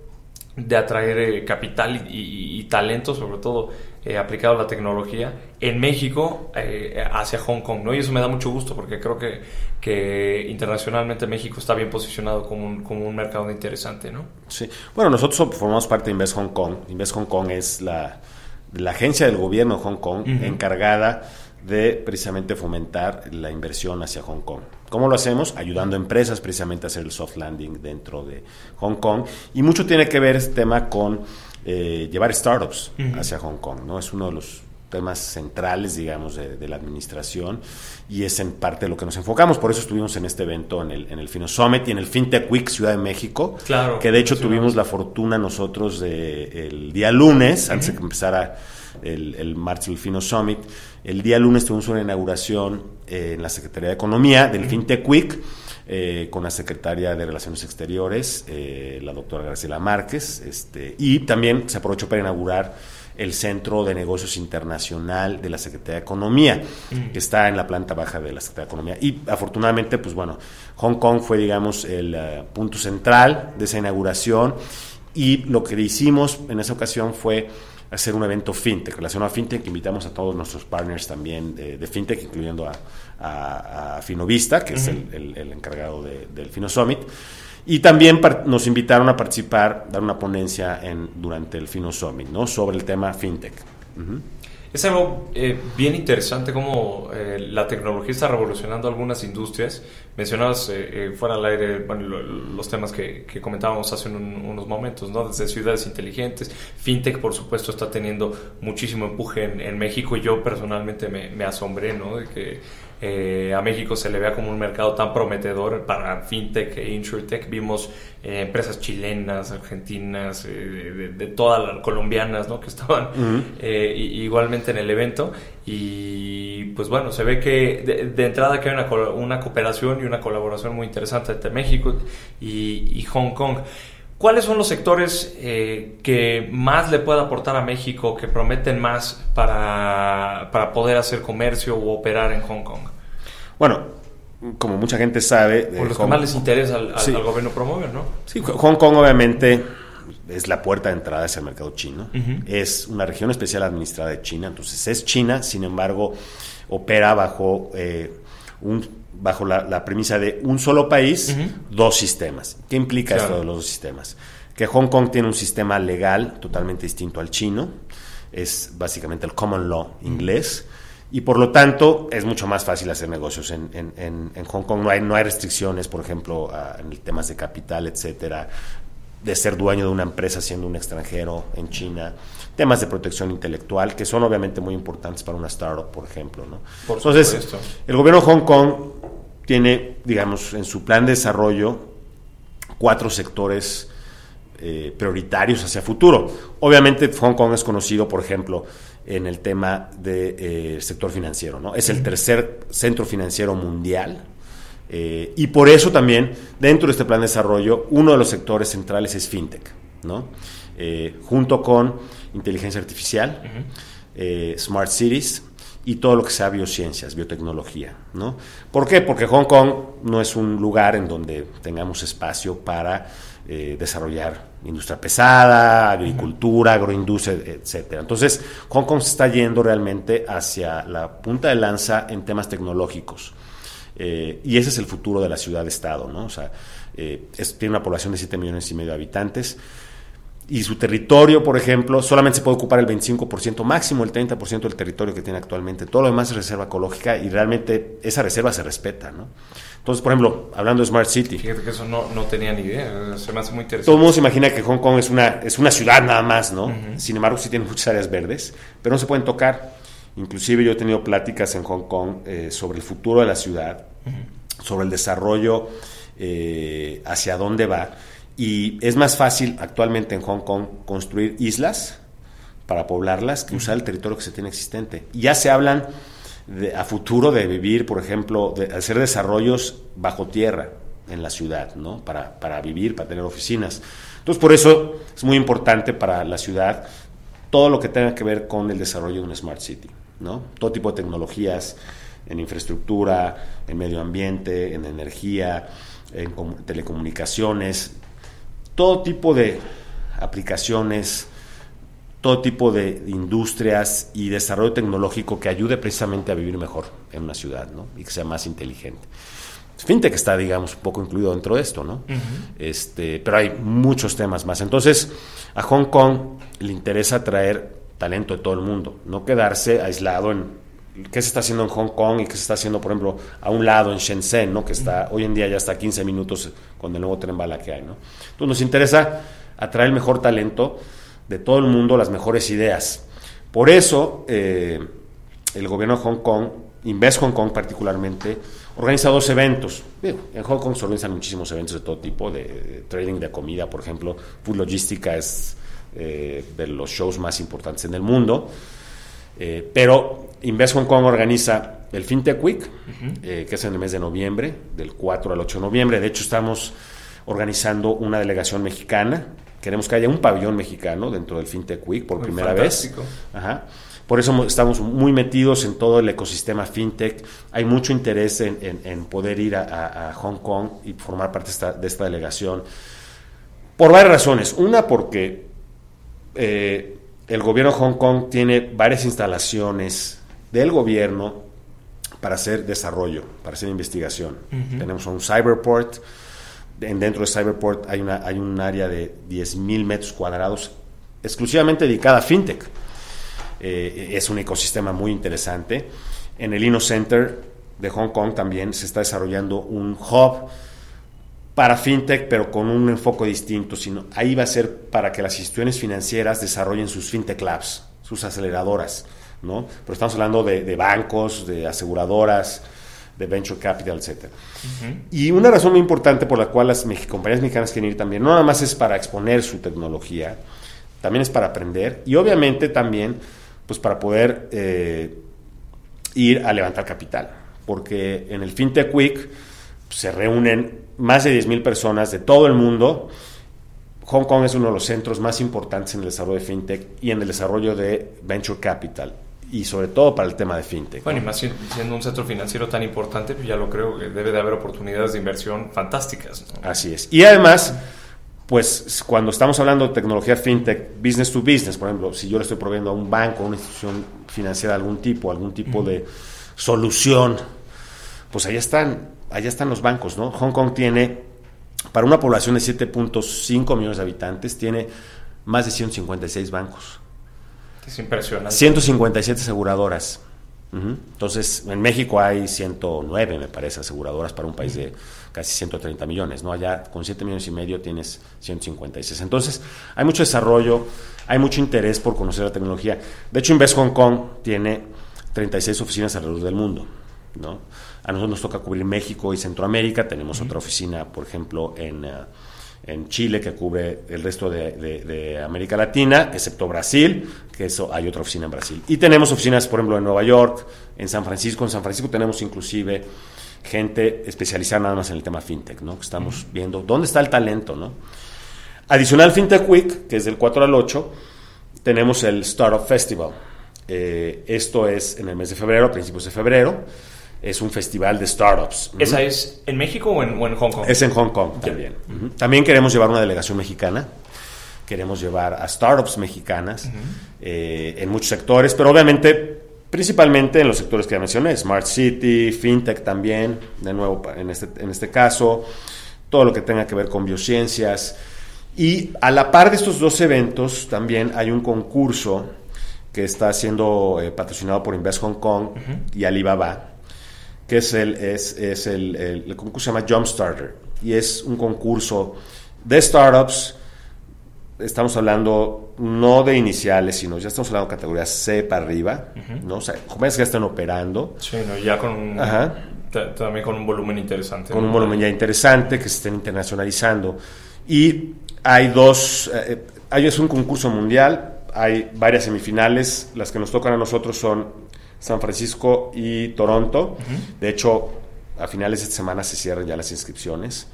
de atraer eh, capital y, talento, sobre todo eh, aplicado la tecnología, en México eh, hacia Hong Kong, ¿no? Y eso me da mucho gusto porque creo que, que internacionalmente México está bien posicionado como un, como un mercado interesante, ¿no? Sí. Bueno, nosotros formamos parte de Invest Hong Kong. Invest Hong Kong es la, la agencia del gobierno de Hong Kong encargada de precisamente fomentar la inversión hacia Hong Kong. ¿Cómo lo hacemos? Ayudando a empresas precisamente a hacer el soft landing dentro de Hong Kong. Y mucho tiene que ver este tema con eh, llevar startups hacia Hong Kong. ¿no? Es uno de los temas centrales, digamos, de, la administración y es en parte lo que nos enfocamos. Por eso estuvimos en este evento, en el, en el Fino Summit y en el FinTech Week Ciudad de México, claro, que de hecho tuvimos la fortuna nosotros de, el día lunes, antes de que empezara el, el martes el Fino Summit, el día lunes tuvimos una inauguración eh, en la Secretaría de Economía del FinTech Week. Eh, con la secretaria de Relaciones Exteriores, eh, la doctora Graciela Márquez, este, y también se aprovechó para inaugurar el Centro de Negocios Internacional de la Secretaría de Economía, que está en la planta baja de la Secretaría de Economía. Y afortunadamente, pues bueno, Hong Kong fue, digamos, el punto central de esa inauguración y lo que hicimos en esa ocasión fue hacer un evento fintech, relacionado a fintech, invitamos a todos nuestros partners también de, fintech, incluyendo a, Finovista, que es el, encargado del Fino Summit. Y también nos invitaron a participar, dar una ponencia en, durante el Fino Summit, ¿no? Sobre el tema fintech. Es algo eh, bien interesante cómo eh, la tecnología está revolucionando algunas industrias. Mencionabas eh, fuera al aire los temas que, comentábamos hace unos momentos, ¿no? Desde ciudades inteligentes. FinTech, por supuesto, está teniendo muchísimo empuje en, México y yo personalmente me, me asombré, ¿no? De que eh, a México se le vea como un mercado tan prometedor para fintech e insurtech. Vimos eh, empresas chilenas, argentinas, eh, de, todas las colombianas, ¿no? Que estaban igualmente en el evento. Y pues bueno, se ve que de, entrada que hay una, una, cooperación y una colaboración muy interesante entre México y, Hong Kong. ¿Cuáles son los sectores que más le puede aportar a México, que prometen más para, para poder hacer comercio o operar en Hong Kong? Bueno, como mucha gente sabe... Por los que más les interesa al, gobierno promover, ¿no? Sí, Hong Kong obviamente es la puerta de entrada hacia el mercado chino. Es una región especial administrada de China, entonces es China, sin embargo, opera bajo, eh, un, bajo la, premisa de un solo país, dos sistemas. ¿Qué implica esto de los dos sistemas? Que Hong Kong tiene un sistema legal totalmente distinto al chino, es básicamente el common law inglés y por lo tanto es mucho más fácil hacer negocios en, en, en Hong Kong. No hay, no hay restricciones, por ejemplo, en temas de capital, etcétera, de ser dueño de una empresa siendo un extranjero en China, temas de protección intelectual, que son obviamente muy importantes para una startup, por ejemplo. ¿no? Entonces, el gobierno de Hong Kong tiene, digamos, en su plan de desarrollo cuatro sectores eh, prioritarios hacia futuro. Obviamente Hong Kong es conocido, por ejemplo, en el tema del de, eh, sector financiero. ¿no? Es el tercer centro financiero mundial eh, y por eso también dentro de este plan de desarrollo uno de los sectores centrales es fintech, ¿no? Junto con inteligencia artificial, smart cities y todo lo que sea biociencias, biotecnología. ¿no? ¿Por qué? Porque Hong Kong no es un lugar en donde tengamos espacio para eh, desarrollar industria pesada, agricultura, agroindustria, etcétera. Entonces, Hong Kong se está yendo realmente hacia la punta de lanza en temas tecnológicos. Eh, y ese es el futuro de la ciudad-estado, ¿no? O sea, eh, tiene una población de 7 millones y medio de habitantes. Y su territorio, por ejemplo, solamente se puede ocupar el 25%, máximo el 30% del territorio que tiene actualmente. Todo lo demás es reserva ecológica y realmente esa reserva se respeta, ¿no? Entonces, por ejemplo, hablando de Smart City. Fíjate que eso no, no tenía ni idea, se me hace muy interesante. Todo el mundo se imagina que Hong Kong es una, es una ciudad nada más, ¿no? Sin embargo, sí tiene muchas áreas verdes, pero no se pueden tocar. Inclusive yo he tenido pláticas en Hong Kong eh, sobre el futuro de la ciudad, sobre el desarrollo, eh, hacia dónde va. Y es más fácil actualmente en Hong Kong construir islas para poblarlas que usar el territorio que se tiene existente. Ya se hablan de, a futuro de vivir, por ejemplo, de hacer desarrollos bajo tierra en la ciudad, ¿no? Para, para vivir, para tener oficinas. Entonces, por eso es muy importante para la ciudad todo lo que tenga que ver con el desarrollo de una Smart City, ¿no? Todo tipo de tecnologías en infraestructura, en medio ambiente, en energía, en telecomunicaciones, todo tipo de aplicaciones, todo tipo de industrias y desarrollo tecnológico que ayude precisamente a vivir mejor en una ciudad ¿no? y que sea más inteligente. FinTech está, digamos, un poco incluido dentro de esto, ¿no? este, pero hay muchos temas más. Entonces, a Hong Kong le interesa traer talento de todo el mundo, no quedarse aislado en qué se está haciendo en Hong Kong y qué se está haciendo, por ejemplo, a un lado en Shenzhen, ¿no? que está hoy en día ya está a 15 minutos con el nuevo tren bala que hay. ¿no? Entonces nos interesa atraer el mejor talento de todo el mundo, las mejores ideas. Por eso eh, el gobierno de Hong Kong, Invest Hong Kong particularmente, organiza dos eventos. en Hong Kong se organizan muchísimos eventos de todo tipo, de, trading de comida, por ejemplo, Food Logística es eh, de los shows más importantes en el mundo. Eh, pero Invest Hong Kong organiza el FinTech Week, eh, que es en el mes de noviembre, del 4 al 8 de noviembre. De hecho, estamos organizando una delegación mexicana. Queremos que haya un pabellón mexicano dentro del FinTech Week por primera vez. Por eso estamos muy metidos en todo el ecosistema FinTech. Hay mucho interés en, poder ir a, Hong Kong y formar parte de esta, de esta delegación. Por varias razones. Una, porque eh, el gobierno de Hong Kong tiene varias instalaciones del gobierno para hacer desarrollo, para hacer investigación. Tenemos un cyberport, dentro de cyberport hay, una, hay un área de 10.000 metros cuadrados exclusivamente dedicada a fintech. Eh, es un ecosistema muy interesante. En el Inno Center de Hong Kong también se está desarrollando un hub para fintech, pero con un enfoque distinto, sino ahí va a ser para que las instituciones financieras desarrollen sus fintech labs, sus aceleradoras, ¿no? Pero estamos hablando de, bancos, de aseguradoras, de venture capital, etc. Y una razón muy importante por la cual las compañías mexicanas quieren ir también, no nada más es para exponer su tecnología, también es para aprender y obviamente también pues para poder eh, ir a levantar capital, porque en el FinTech Week se reúnen más de 10.000 personas de todo el mundo. Hong Kong es uno de los centros más importantes en el desarrollo de fintech y en el desarrollo de venture capital y sobre todo para el tema de fintech. Bueno, y más siendo un centro financiero tan importante, pues ya lo creo que debe de haber oportunidades de inversión fantásticas. Así es. Y además, pues cuando estamos hablando de tecnología fintech, business to business, por ejemplo, si yo le estoy proveyendo a un banco, a una institución financiera de algún tipo, algún tipo de solución, pues ahí están allá están los bancos, ¿no? Hong Kong tiene, para una población de 7.5 millones de habitantes, tiene más de 156 bancos. Es impresionante. 157 aseguradoras. Entonces, en México hay 109, me parece, aseguradoras para un país de casi 130 millones, ¿no? Allá con 7 millones y medio tienes 156. Entonces, hay mucho desarrollo, hay mucho interés por conocer la tecnología. De hecho, Invest Hong Kong tiene 36 oficinas alrededor del mundo, ¿no? A nosotros nos toca cubrir México y Centroamérica. Tenemos otra oficina, por ejemplo, en, eh, en, Chile que cubre el resto de, América Latina, excepto Brasil, que eso hay otra oficina en Brasil. Y tenemos oficinas, por ejemplo, en Nueva York, en San Francisco. En San Francisco tenemos inclusive gente especializada nada más en el tema fintech, ¿no? Que estamos viendo dónde está el talento, ¿no? Adicional FinTech Week, que es del 4 al 8, tenemos el Startup Festival. Eh, esto es en el mes de febrero, a principios de febrero es un festival de startups. ¿Esa es en México o en, Hong Kong? Es en Hong Kong también. También queremos llevar una delegación mexicana. Queremos llevar a startups mexicanas eh, en muchos sectores, pero obviamente principalmente en los sectores que ya mencioné, Smart City, FinTech también, de nuevo en este, en este caso, todo lo que tenga que ver con biociencias Y a la par de estos dos eventos, también hay un concurso que está siendo eh, patrocinado por Invest Hong Kong y Alibaba, que es el, es, es el, el, concurso se llama Jumpstarter y es un concurso de startups. Estamos hablando no de iniciales, sino ya estamos hablando de categoría C para arriba, ¿no? O sea, jóvenes que ya están operando. Sí, no, ya con un, también con un volumen interesante. Con un volumen ya interesante, que se estén internacionalizando. Y hay dos, eh, hay es un concurso mundial, hay varias semifinales, las que nos tocan a nosotros son San Francisco y Toronto. De hecho, a finales de esta semana se cierran ya las inscripciones.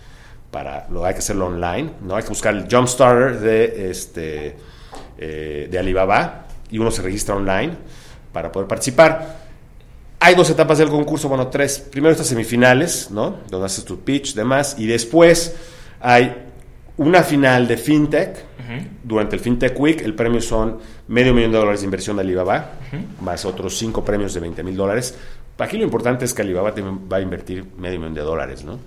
Para, lo hay que hacerlo online, ¿no? Hay que buscar el Jumpstarter de, este, eh, de Alibaba y uno se registra online para poder participar. Hay dos etapas del concurso, bueno, tres. Primero estas semifinales, ¿no? Donde haces tu pitch, demás, y después hay una final de FinTech. Durante el FinTech Week, el premio son medio millón de dólares de inversión de Alibaba, más otros cinco premios de 20 mil dólares. Aquí lo importante es que Alibaba va a invertir medio millón de dólares, ¿no?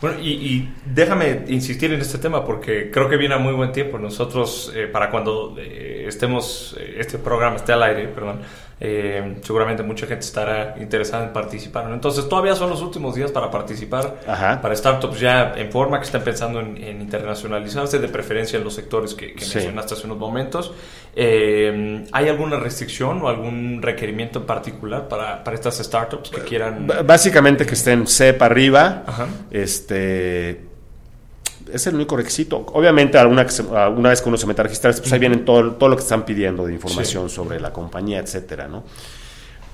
Bueno, y, déjame insistir en este tema porque creo que viene a muy buen tiempo. Nosotros, eh, para cuando eh, estemos, eh, este programa esté al aire, perdón, eh, seguramente mucha gente estará interesada en participar. Entonces, todavía son los últimos días para participar, para startups ya en forma, que están pensando en, internacionalizarse, de preferencia en los sectores que, mencionaste hace unos momentos. Eh, ¿Hay alguna restricción o algún requerimiento en particular para, para estas startups que quieran? Básicamente que estén C para arriba, este es el único requisito. Obviamente, alguna, alguna vez que uno se mete a registrar, pues ahí vienen todo, todo lo que están pidiendo de información sobre la compañía, etcétera, ¿no?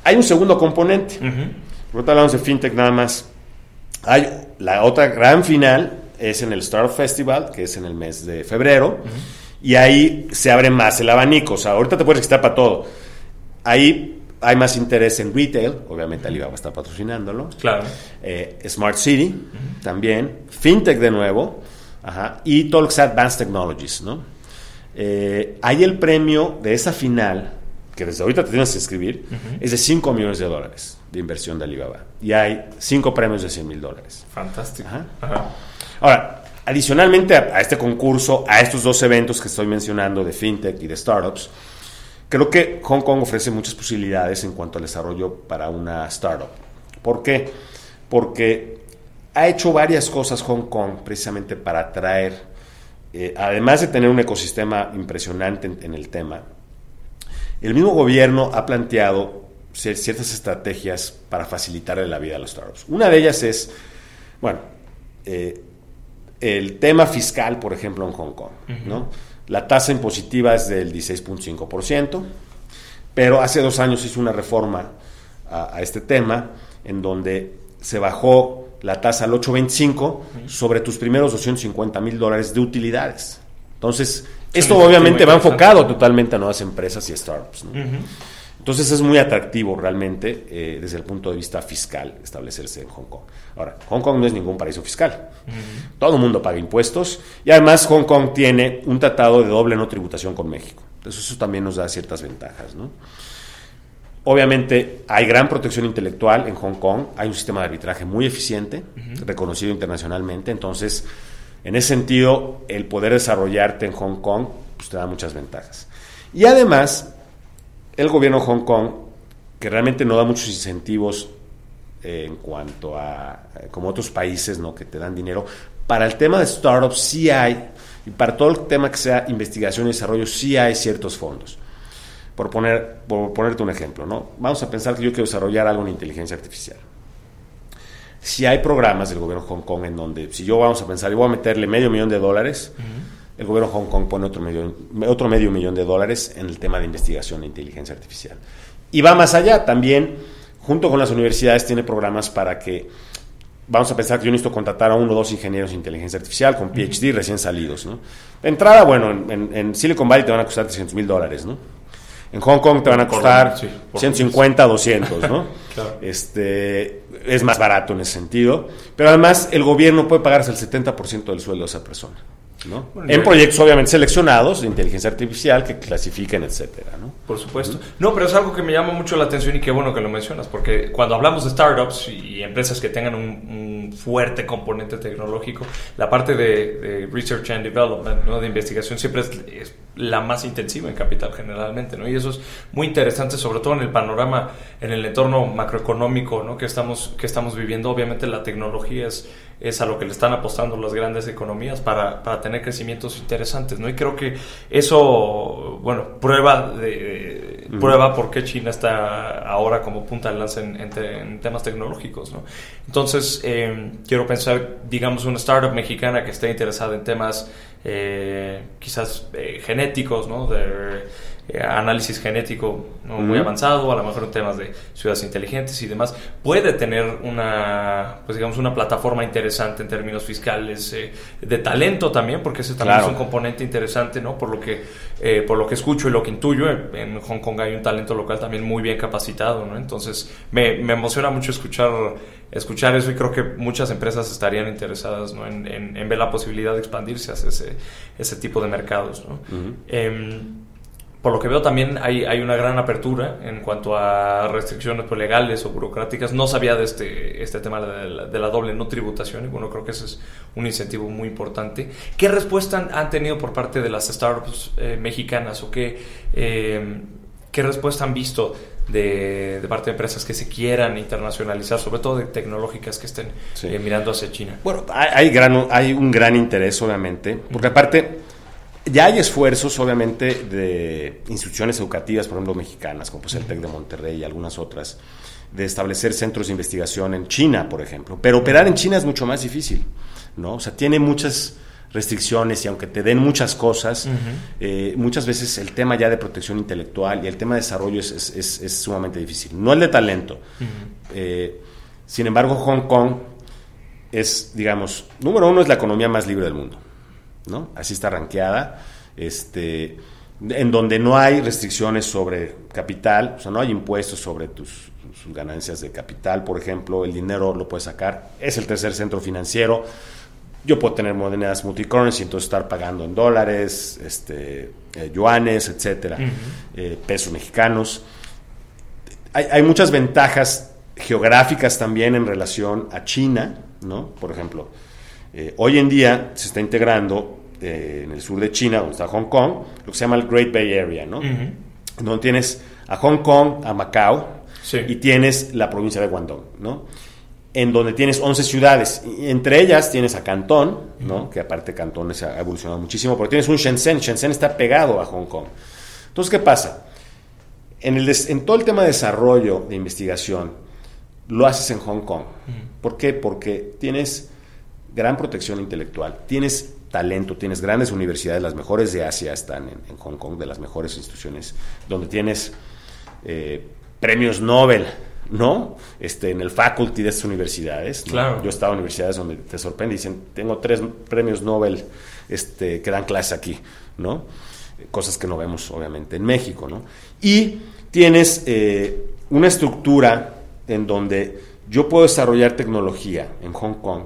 Hay un segundo componente. Por otro hablamos de fintech nada más. Hay la otra gran final, es en el Startup Festival, que es en el mes de febrero, y ahí se abre más el abanico. O sea, ahorita te puedes registrar para todo. Ahí hay más interés en retail, obviamente Alibaba está patrocinándolo. Claro. Eh, Smart City también. Fintech de nuevo. Ajá, y todo lo que sea Advanced Technologies, ¿no? Eh, hay el premio de esa final, que desde ahorita te tienes que inscribir, es de 5 millones de dólares de inversión de Alibaba. Y hay 5 premios de 100 mil dólares. Fantástico. Ahora, adicionalmente a, este concurso, a estos dos eventos que estoy mencionando de FinTech y de startups, creo que Hong Kong ofrece muchas posibilidades en cuanto al desarrollo para una startup. ¿Por qué? Porque ha hecho varias cosas Hong Kong precisamente para atraer, eh, además de tener un ecosistema impresionante en, el tema, el mismo gobierno ha planteado ciertas estrategias para facilitarle la vida a los startups. Una de ellas es, bueno, eh, el tema fiscal, por ejemplo, en Hong Kong. ¿no? La tasa impositiva es del 16.5%, pero hace dos años hizo una reforma a, a este tema en donde se bajó la tasa al 8.25 sobre tus primeros 250 mil dólares de utilidades. Entonces, esto obviamente va enfocado totalmente a nuevas empresas y startups. Entonces es muy atractivo realmente eh, desde el punto de vista fiscal establecerse en Hong Kong. Ahora, Hong Kong no es ningún paraíso fiscal. Todo el mundo paga impuestos y además Hong Kong tiene un tratado de doble no tributación con México. Entonces eso también nos da ciertas ventajas. ¿no? Obviamente hay gran protección intelectual en Hong Kong, hay un sistema de arbitraje muy eficiente, reconocido internacionalmente, entonces en ese sentido el poder desarrollarte en Hong Kong pues, te da muchas ventajas. Y además el gobierno de Hong Kong, que realmente no da muchos incentivos eh, en cuanto a, eh, como otros países ¿no? que te dan dinero, para el tema de startups sí hay, y para todo el tema que sea investigación y desarrollo sí hay ciertos fondos. Por, poner, por ponerte un ejemplo, ¿no? Vamos a pensar que yo quiero desarrollar algo en inteligencia artificial. Si hay programas del gobierno de Hong Kong en donde, si yo vamos a pensar, yo voy a meterle medio millón de dólares, el gobierno de Hong Kong pone otro medio, otro medio millón de dólares en el tema de investigación de inteligencia artificial. Y va más allá, también, junto con las universidades, tiene programas para que, vamos a pensar que yo necesito contratar a uno o dos ingenieros de inteligencia artificial con PhD recién salidos, ¿no? De entrada, bueno, en, en Silicon Valley te van a costar 300 mil dólares, ¿no? En Hong Kong te van a costar 150, 200, ¿no? este, es más barato en ese sentido. Pero además el gobierno puede pagarse el 70% del sueldo de esa persona. ¿No? Bueno, en proyectos obviamente seleccionados de inteligencia artificial que clasifiquen, etcétera, ¿no? Por supuesto. No, pero es algo que me llama mucho la atención y qué bueno que lo mencionas, porque cuando hablamos de startups y empresas que tengan un, un fuerte componente tecnológico, la parte de, de research and development, ¿no? de investigación, siempre es, es la más intensiva en capital generalmente, ¿no? Y eso es muy interesante, sobre todo en el panorama, en el entorno macroeconómico, ¿no? Que estamos, que estamos viviendo. Obviamente la tecnología es, a lo que le están apostando las grandes economías para, para tener crecimientos interesantes, ¿no? Y creo que eso, bueno, prueba de, prueba por qué China está ahora como punta de lanza en, en te- en temas tecnológicos, ¿no? Entonces, eh, quiero pensar, digamos, una startup mexicana que esté interesada en temas eh, quizás eh, genéticos, ¿no? De análisis genético ¿no? muy avanzado, a lo mejor en temas de ciudades inteligentes y demás, puede tener una, pues digamos, una plataforma interesante en términos fiscales, eh, de talento también, porque ese también Claro. es un componente interesante, ¿no? Por lo que, eh, por lo que escucho y lo que intuyo, en, Hong Kong hay un talento local también muy bien capacitado, ¿no? Entonces, me, me emociona mucho escuchar, escuchar eso y creo que muchas empresas estarían interesadas, ¿no? En, en- en ver la posibilidad de expandirse hacia ese, ese tipo de mercados, ¿no? Por lo que veo también hay, hay una gran apertura en cuanto a restricciones pues, legales o burocráticas. No sabía de este, este tema de la, de la doble no tributación y bueno, creo que ese es un incentivo muy importante. ¿Qué respuesta han, han tenido por parte de las startups eh, mexicanas o qué, eh, qué respuesta han visto de, de parte de empresas que se quieran internacionalizar, sobre todo de tecnológicas que estén Sí. eh, mirando hacia China? Bueno, hay, hay gran, hay un gran interés, obviamente, porque aparte ya hay esfuerzos, obviamente, de instituciones educativas, por ejemplo, mexicanas, como pues el TEC de Monterrey y algunas otras, de establecer centros de investigación en China, por ejemplo. Pero operar en China es mucho más difícil, ¿no? O sea, tiene muchas restricciones y aunque te den muchas cosas, eh, muchas veces el tema ya de protección intelectual y el tema de desarrollo es, es- es- es sumamente difícil. No el de talento. Eh, sin embargo, Hong Kong es, digamos, número uno es la economía más libre del mundo, ¿no? Así está rankeada, este, en donde no hay restricciones sobre capital, o sea, no hay impuestos sobre tus, ganancias de capital, por ejemplo, el dinero lo puedes sacar, es el tercer centro financiero, yo puedo tener monedas multicurrency, entonces estar pagando en dólares, este, eh, yuanes, etcétera, eh, pesos mexicanos. Hay, hay muchas ventajas geográficas también en relación a China, ¿no? Por ejemplo, eh, hoy en día se está integrando eh, en el sur de China, donde está Hong Kong, lo que se llama el Great Bay Area, ¿no? Donde tienes a Hong Kong, a Macao, Sí. y tienes la provincia de Guangdong, ¿no? En donde tienes 11 ciudades, y entre ellas tienes a Cantón, ¿no? Que aparte Cantón se ha evolucionado muchísimo, pero tienes un Shenzhen, Shenzhen está pegado a Hong Kong. Entonces, ¿qué pasa? En, el en todo el tema de desarrollo de investigación, lo haces en Hong Kong. ¿Por qué? Porque tienes gran protección intelectual, tienes talento, tienes grandes universidades, las mejores de Asia están en, en Hong Kong, de las mejores instituciones, donde tienes eh, premios Nobel, ¿no? Este, en el faculty de estas universidades. ¿no? Claro. Yo he estado en universidades donde te sorprende y dicen, tengo tres premios Nobel este, que dan clases aquí, ¿no? Cosas que no vemos, obviamente, en México, ¿no? Y tienes eh, una estructura en donde yo puedo desarrollar tecnología en Hong Kong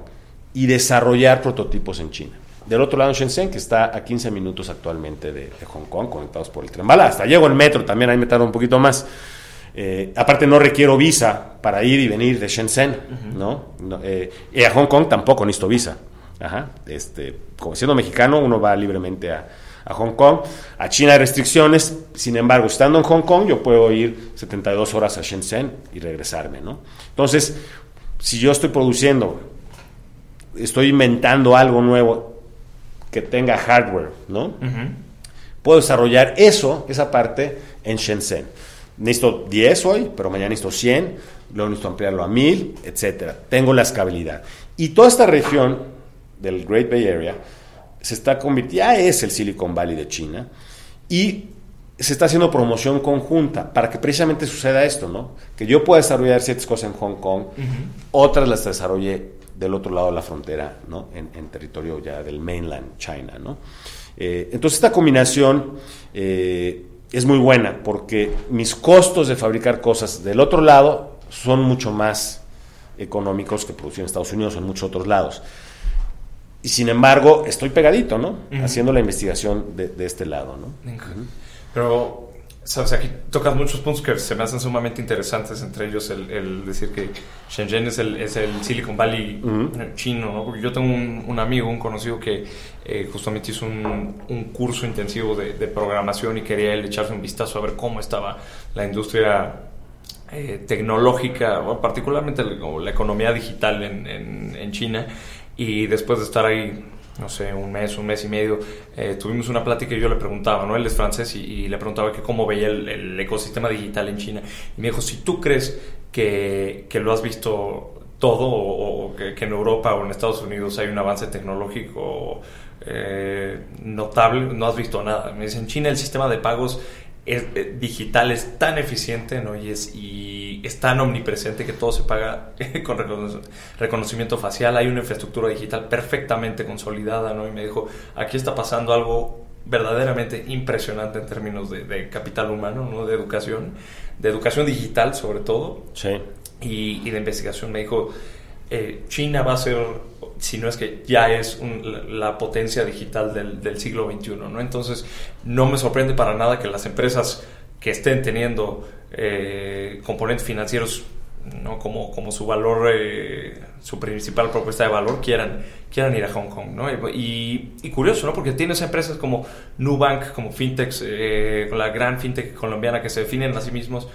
y desarrollar prototipos en China. Del otro lado, Shenzhen, que está a 15 minutos actualmente de, de Hong Kong, conectados por el tren bala. Hasta llego en metro, también ahí me tardo un poquito más. Eh, aparte, no requiero visa para ir y venir de Shenzhen, ¿no? No, eh, y a Hong Kong tampoco necesito visa. Ajá. Este, como siendo mexicano, uno va libremente a, a Hong Kong. A China hay restricciones, sin embargo, estando en Hong Kong, yo puedo ir 72 horas a Shenzhen y regresarme, ¿no? Entonces, si yo estoy produciendo, estoy inventando algo nuevo que tenga hardware, ¿no? Puedo desarrollar eso, esa parte, en Shenzhen. Necesito 10 hoy, pero mañana necesito 100, luego necesito ampliarlo a 1000, etcétera. Tengo la escalabilidad. Y toda esta región del Great Bay Area se está convirtiendo, ya es el Silicon Valley de China, y se está haciendo promoción conjunta para que precisamente suceda esto, ¿no? Que yo pueda desarrollar ciertas cosas en Hong Kong, otras las desarrolle del otro lado de la frontera, ¿no? En, en territorio ya del mainland China, ¿no? Eh, entonces esta combinación eh, es muy buena porque mis costos de fabricar cosas del otro lado son mucho más económicos que producir en Estados Unidos o en muchos otros lados. y sin embargo, estoy pegadito, ¿no? Haciendo la investigación de, de este lado, ¿no? Pero, sabes, aquí tocas muchos puntos que se me hacen sumamente interesantes, entre ellos el, el decir que Shenzhen es el, es el Silicon Valley eh, chino, ¿no? Porque yo tengo un, un amigo, un conocido que eh, justamente hizo un, un curso intensivo de, de programación y quería él echarse un vistazo a ver cómo estaba la industria eh, tecnológica, bueno, particularmente la, economía digital en, en, en China. Y después de estar ahí, no sé, un mes, un mes y medio, eh, tuvimos una plática y yo le preguntaba, ¿no? Él es francés y, le preguntaba que cómo veía el, ecosistema digital en China. Y me dijo, si tú crees que, que lo has visto todo o, que, en Europa o en Estados Unidos hay un avance tecnológico eh, notable, no has visto nada. Me dice, en China el sistema de pagos eh, digital es tan eficiente ¿no? y, es, y es tan omnipresente que todo se paga con recono- reconocimiento facial. Hay una infraestructura digital perfectamente consolidada. ¿no? Y me dijo, aquí está pasando algo verdaderamente impresionante en términos de, de capital humano, ¿no? de educación, de educación digital sobre todo Sí. y, y de investigación. Me dijo, eh, China va a ser, si no es que ya es un- la, la potencia digital del, del siglo XXI, ¿no? Entonces, no me sorprende para nada que las empresas que estén teniendo eh, componentes financieros ¿no? como, como su valor, eh, su principal propuesta de valor, quieran, quieran ir a Hong Kong. ¿no? Y, y curioso, ¿no? porque tienes empresas como Nubank, como Fintechs, eh, la gran fintech colombiana que se definen a sí mismos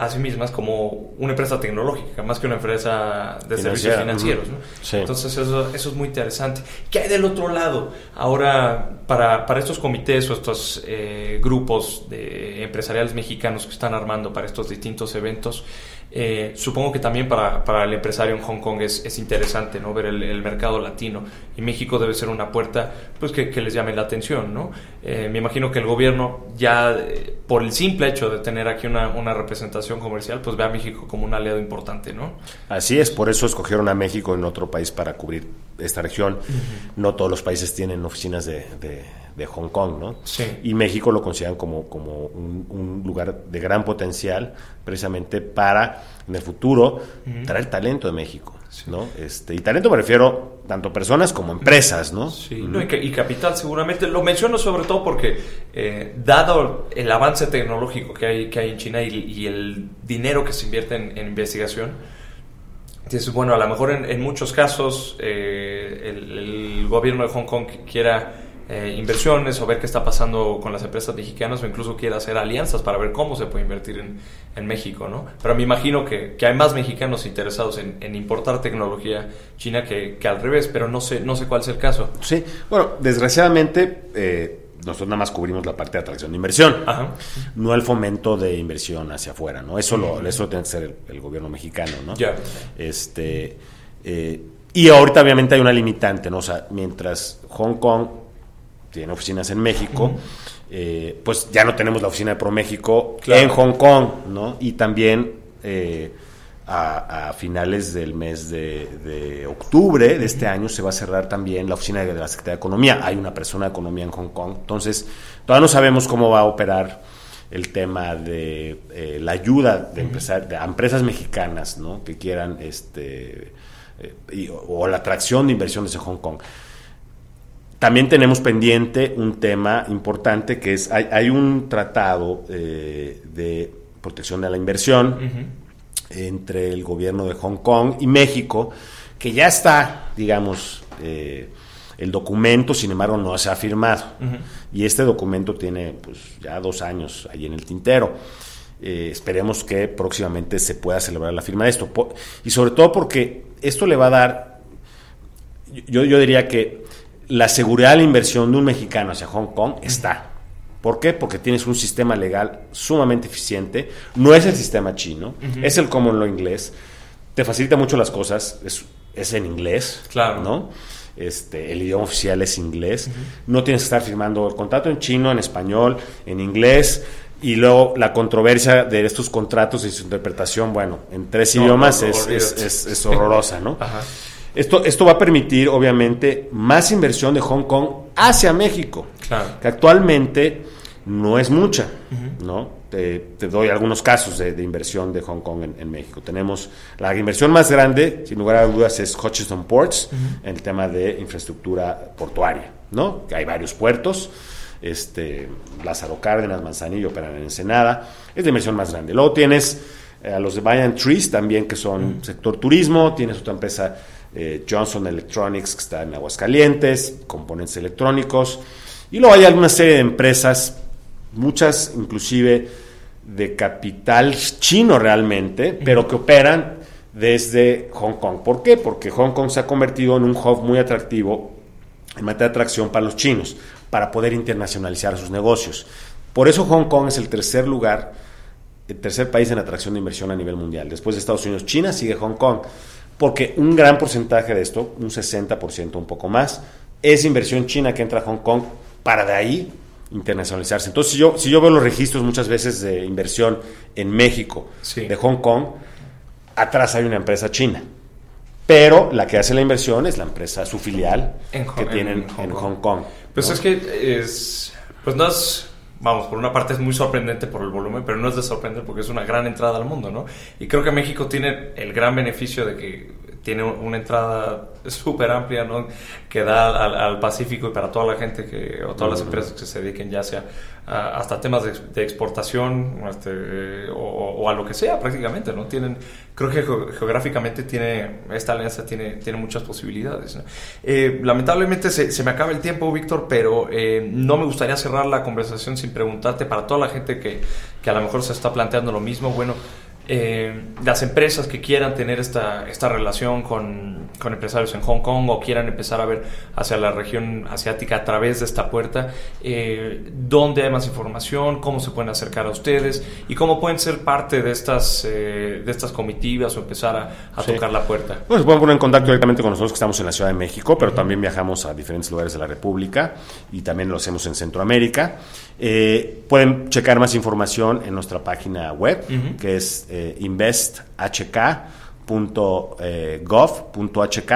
a sí mismas como una empresa tecnológica, más que una empresa de servicios financieros. ¿no? Sí. Entonces eso, eso es muy interesante. ¿Qué hay del otro lado? Ahora, para, para estos comités o estos eh, grupos de empresariales mexicanos que están armando para estos distintos eventos, eh, supongo que también para, para el empresario en Hong Kong es, es interesante ¿no? ver el, el mercado latino y México debe ser una puerta pues, que, que les llame la atención. ¿no? Eh, me imagino que el gobierno ya eh, por el simple hecho de tener aquí una, una representación comercial pues ve a México como un aliado importante. ¿no? Así es, por eso escogieron a México en otro país para cubrir esta región. No todos los países tienen oficinas de, de- de Hong Kong, ¿no? Sí. Y México lo consideran como, como un, un lugar de gran potencial, precisamente para, en el futuro, traer talento de México, ¿no? Este, y talento me refiero tanto personas como empresas, ¿no? Sí, no, y, ca- y capital seguramente. Lo menciono sobre todo porque, eh, dado el avance tecnológico que hay, que hay en China y, y el dinero que se invierte en, en investigación, bueno, a lo mejor en, en muchos casos eh, el, el gobierno de Hong Kong quiera eh, inversiones o ver qué está pasando con las empresas mexicanas o incluso quiera hacer alianzas para ver cómo se puede invertir en, en México, ¿no? Pero me imagino que, que hay más mexicanos interesados en, en importar tecnología china que, que al revés, pero no sé, no sé cuál es el caso. Sí, bueno, desgraciadamente eh, nosotros nada más cubrimos la parte de atracción de inversión, Ajá. no el fomento de inversión hacia afuera, ¿no? Eso lo, eso lo tiene que ser el, el gobierno mexicano, ¿no? Ya. Este, eh, y ahorita obviamente hay una limitante, ¿no? O sea, mientras Hong Kong tiene oficinas en México, eh, pues ya no tenemos la oficina de ProMéxico Claro. en Hong Kong, ¿no? Y también eh, a, a finales del mes de, de octubre de este año se va a cerrar también la oficina de la Secretaría de Economía. Hay una persona de Economía en Hong Kong. Entonces, todavía no sabemos cómo va a operar el tema de eh, la ayuda de, de empresas mexicanas, ¿no? Que quieran, este, eh, y- o la atracción de inversiones en Hong Kong. También tenemos pendiente un tema importante que es, hay, hay un tratado eh, de protección de la inversión entre el gobierno de Hong Kong y México, que ya está, digamos, eh, el documento, sin embargo, no se ha firmado. Y este documento tiene pues, ya dos años ahí en el tintero. Eh, esperemos que próximamente se pueda celebrar la firma de esto. Y sobre todo porque esto le va a dar, yo, yo diría que la seguridad de la inversión de un mexicano hacia Hong Kong está. ¿Por qué? Porque tienes un sistema legal sumamente eficiente. No es el sistema chino, es el common law inglés. Te facilita mucho las cosas. Es, es en inglés. Claro. ¿no? Este, el idioma oficial es inglés. No tienes que estar firmando el contrato en chino, en español, en inglés. Y luego la controversia de estos contratos y su interpretación, bueno, en tres No, idiomas no, no, es, es- es horrorosa, ¿no? Ajá. Esto, esto va a permitir, obviamente, más inversión de Hong Kong hacia México, Claro. que actualmente no es mucha, ¿no? te, te doy algunos casos de, de inversión de Hong Kong en, en México. Tenemos la inversión más grande, sin lugar a dudas, es Hutchison Ports, en el tema de infraestructura portuaria, ¿no? Hay varios puertos, este, Lázaro Cárdenas, Manzanillo, operan en Ensenada, es la inversión más grande. Luego tienes eh, a los de Bayern Trees también, que son sector turismo, tienes otra empresa, eh, Johnson Electronics, que está en Aguascalientes, componentes electrónicos, y luego hay alguna serie de empresas, muchas inclusive de capital chino realmente, pero que operan desde Hong Kong. ¿Por qué? Porque Hong Kong se ha convertido en un hub muy atractivo en materia de atracción para los chinos, para poder internacionalizar sus negocios. Por eso Hong Kong es el tercer lugar, el tercer país en atracción de inversión a nivel mundial. Después de Estados Unidos, China sigue Hong Kong, porque un gran porcentaje de esto, un 60%, un poco más, es inversión china que entra a Hong Kong para de ahí internacionalizarse. Entonces, si yo, si yo veo los registros muchas veces de inversión en México, Sí. de Hong Kong, atrás hay una empresa china. Pero la que hace la inversión es la empresa, su filial, En Hong- que tienen en Hong en Kong. Pues ¿no? es que es. Pues no es. Vamos, por una parte es muy sorprendente por el volumen, pero no es de sorprender porque es una gran entrada al mundo, ¿no? Y creo que México tiene el gran beneficio de que tiene una entrada súper amplia, ¿no? Que da al, al Pacífico y para toda la gente que, o todas las empresas que se dediquen ya sea hasta temas de, de exportación este, o, a lo que sea prácticamente, ¿no? Tienen, creo que geo- geográficamente tiene, esta alianza tiene, tiene muchas posibilidades. Eh, lamentablemente se, se me acaba el tiempo, Víctor, pero eh, no me gustaría cerrar la conversación sin preguntarte para toda la gente que, que a lo mejor se está planteando lo mismo, bueno, eh, las empresas que quieran tener esta, esta relación con, con empresarios en Hong Kong o quieran empezar a ver hacia la región asiática a través de esta puerta, eh, dónde hay más información, cómo se pueden acercar a ustedes y cómo pueden ser parte de estas, eh, de estas comitivas o empezar a, a Sí. tocar la puerta. Bueno, se pueden poner en contacto directamente con nosotros que estamos en la Ciudad de México, pero también viajamos a diferentes lugares de la República y también lo hacemos en Centroamérica. Eh, pueden checar más información en nuestra página web, que es eh, investhk.gov.hk.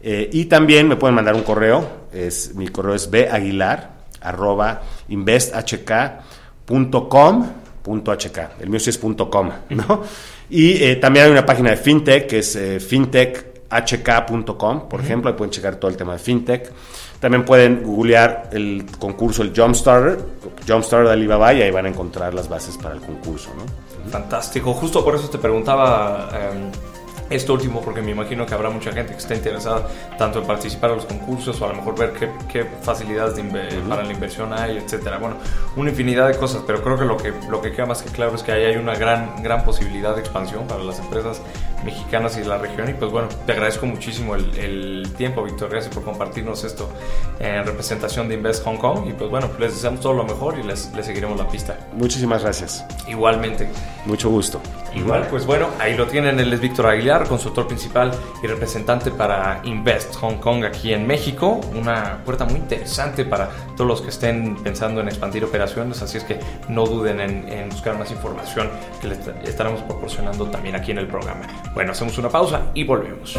Eh, y también me pueden mandar un correo, es, mi correo es baguilar arroba investhk.com.hk. El mío sí es punto .com, ¿no? Y eh, también hay una página de fintech que es eh, fintechhk.com, por ejemplo, ahí pueden checar todo el tema de fintech. También pueden googlear el concurso, el Jumpstarter, Jumpstarter de Alibaba, y ahí van a encontrar las bases para el concurso, ¿no? Fantástico. Justo por eso te preguntaba eh, esto último, porque me imagino que habrá mucha gente que esté interesada tanto en participar en los concursos o a lo mejor ver qué, qué facilidades de inve- para la inversión hay, etcétera. Bueno, una infinidad de cosas, pero creo que lo que lo que queda más que claro es que ahí hay una gran gran posibilidad de expansión para las empresas mexicanas y de la región. Y pues bueno, te agradezco muchísimo el, el tiempo, Víctor. Gracias por compartirnos esto en representación de Invest Hong Kong. Y pues bueno, les deseamos todo lo mejor y les, les seguiremos la pista. Muchísimas gracias. Igualmente. Mucho gusto. Igual, pues bueno, ahí lo tienen, él es Víctor Aguilar, consultor principal y representante para Invest Hong Kong aquí en México. Una puerta muy interesante para todos los que estén pensando en expandir operaciones, así es que no duden en, en buscar más información que les estaremos proporcionando también aquí en el programa. Bueno, hacemos una pausa y volvemos.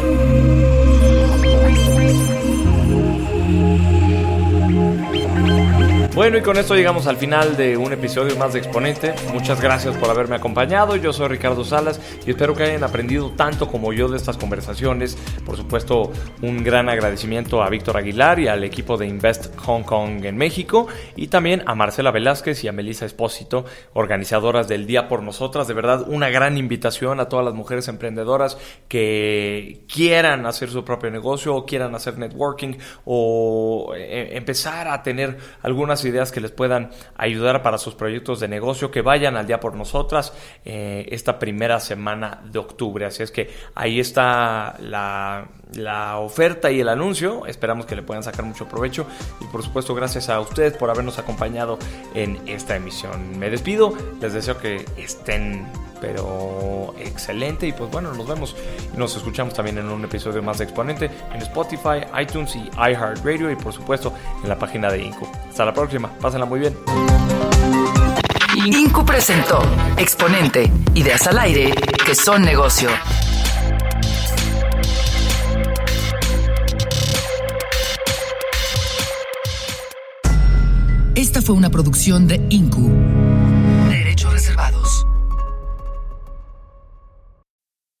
Bueno, y con esto llegamos al final de un episodio más de Exponente. Muchas gracias por haberme acompañado. Yo soy Ricardo Salas y espero que hayan aprendido tanto como yo de estas conversaciones. Por supuesto, un gran agradecimiento a Víctor Aguilar y al equipo de Invest Hong Kong en México y también a Marcela Velázquez y a Melissa Espósito, organizadoras del Día por Nosotras. De verdad, una gran invitación a todas las mujeres emprendedoras que quieran hacer su propio negocio o quieran hacer networking o eh, empezar a tener algunas ideas que les puedan ayudar para sus proyectos de negocio, que vayan al día por nosotras eh, esta primera semana de octubre. Así es que ahí está la, la oferta y el anuncio. Esperamos que le puedan sacar mucho provecho y por supuesto gracias a ustedes por habernos acompañado en esta emisión. Me despido, les deseo que estén pero excelente y pues bueno, nos vemos y nos escuchamos también en un episodio más de Exponente en Spotify, iTunes y iHeartRadio y por supuesto en la página de Inco. Hasta la próxima, pásenla muy bien. Incu presentó Exponente, ideas al aire que son negocio. Esta fue una producción de Incu. Derechos derechos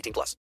18 plus.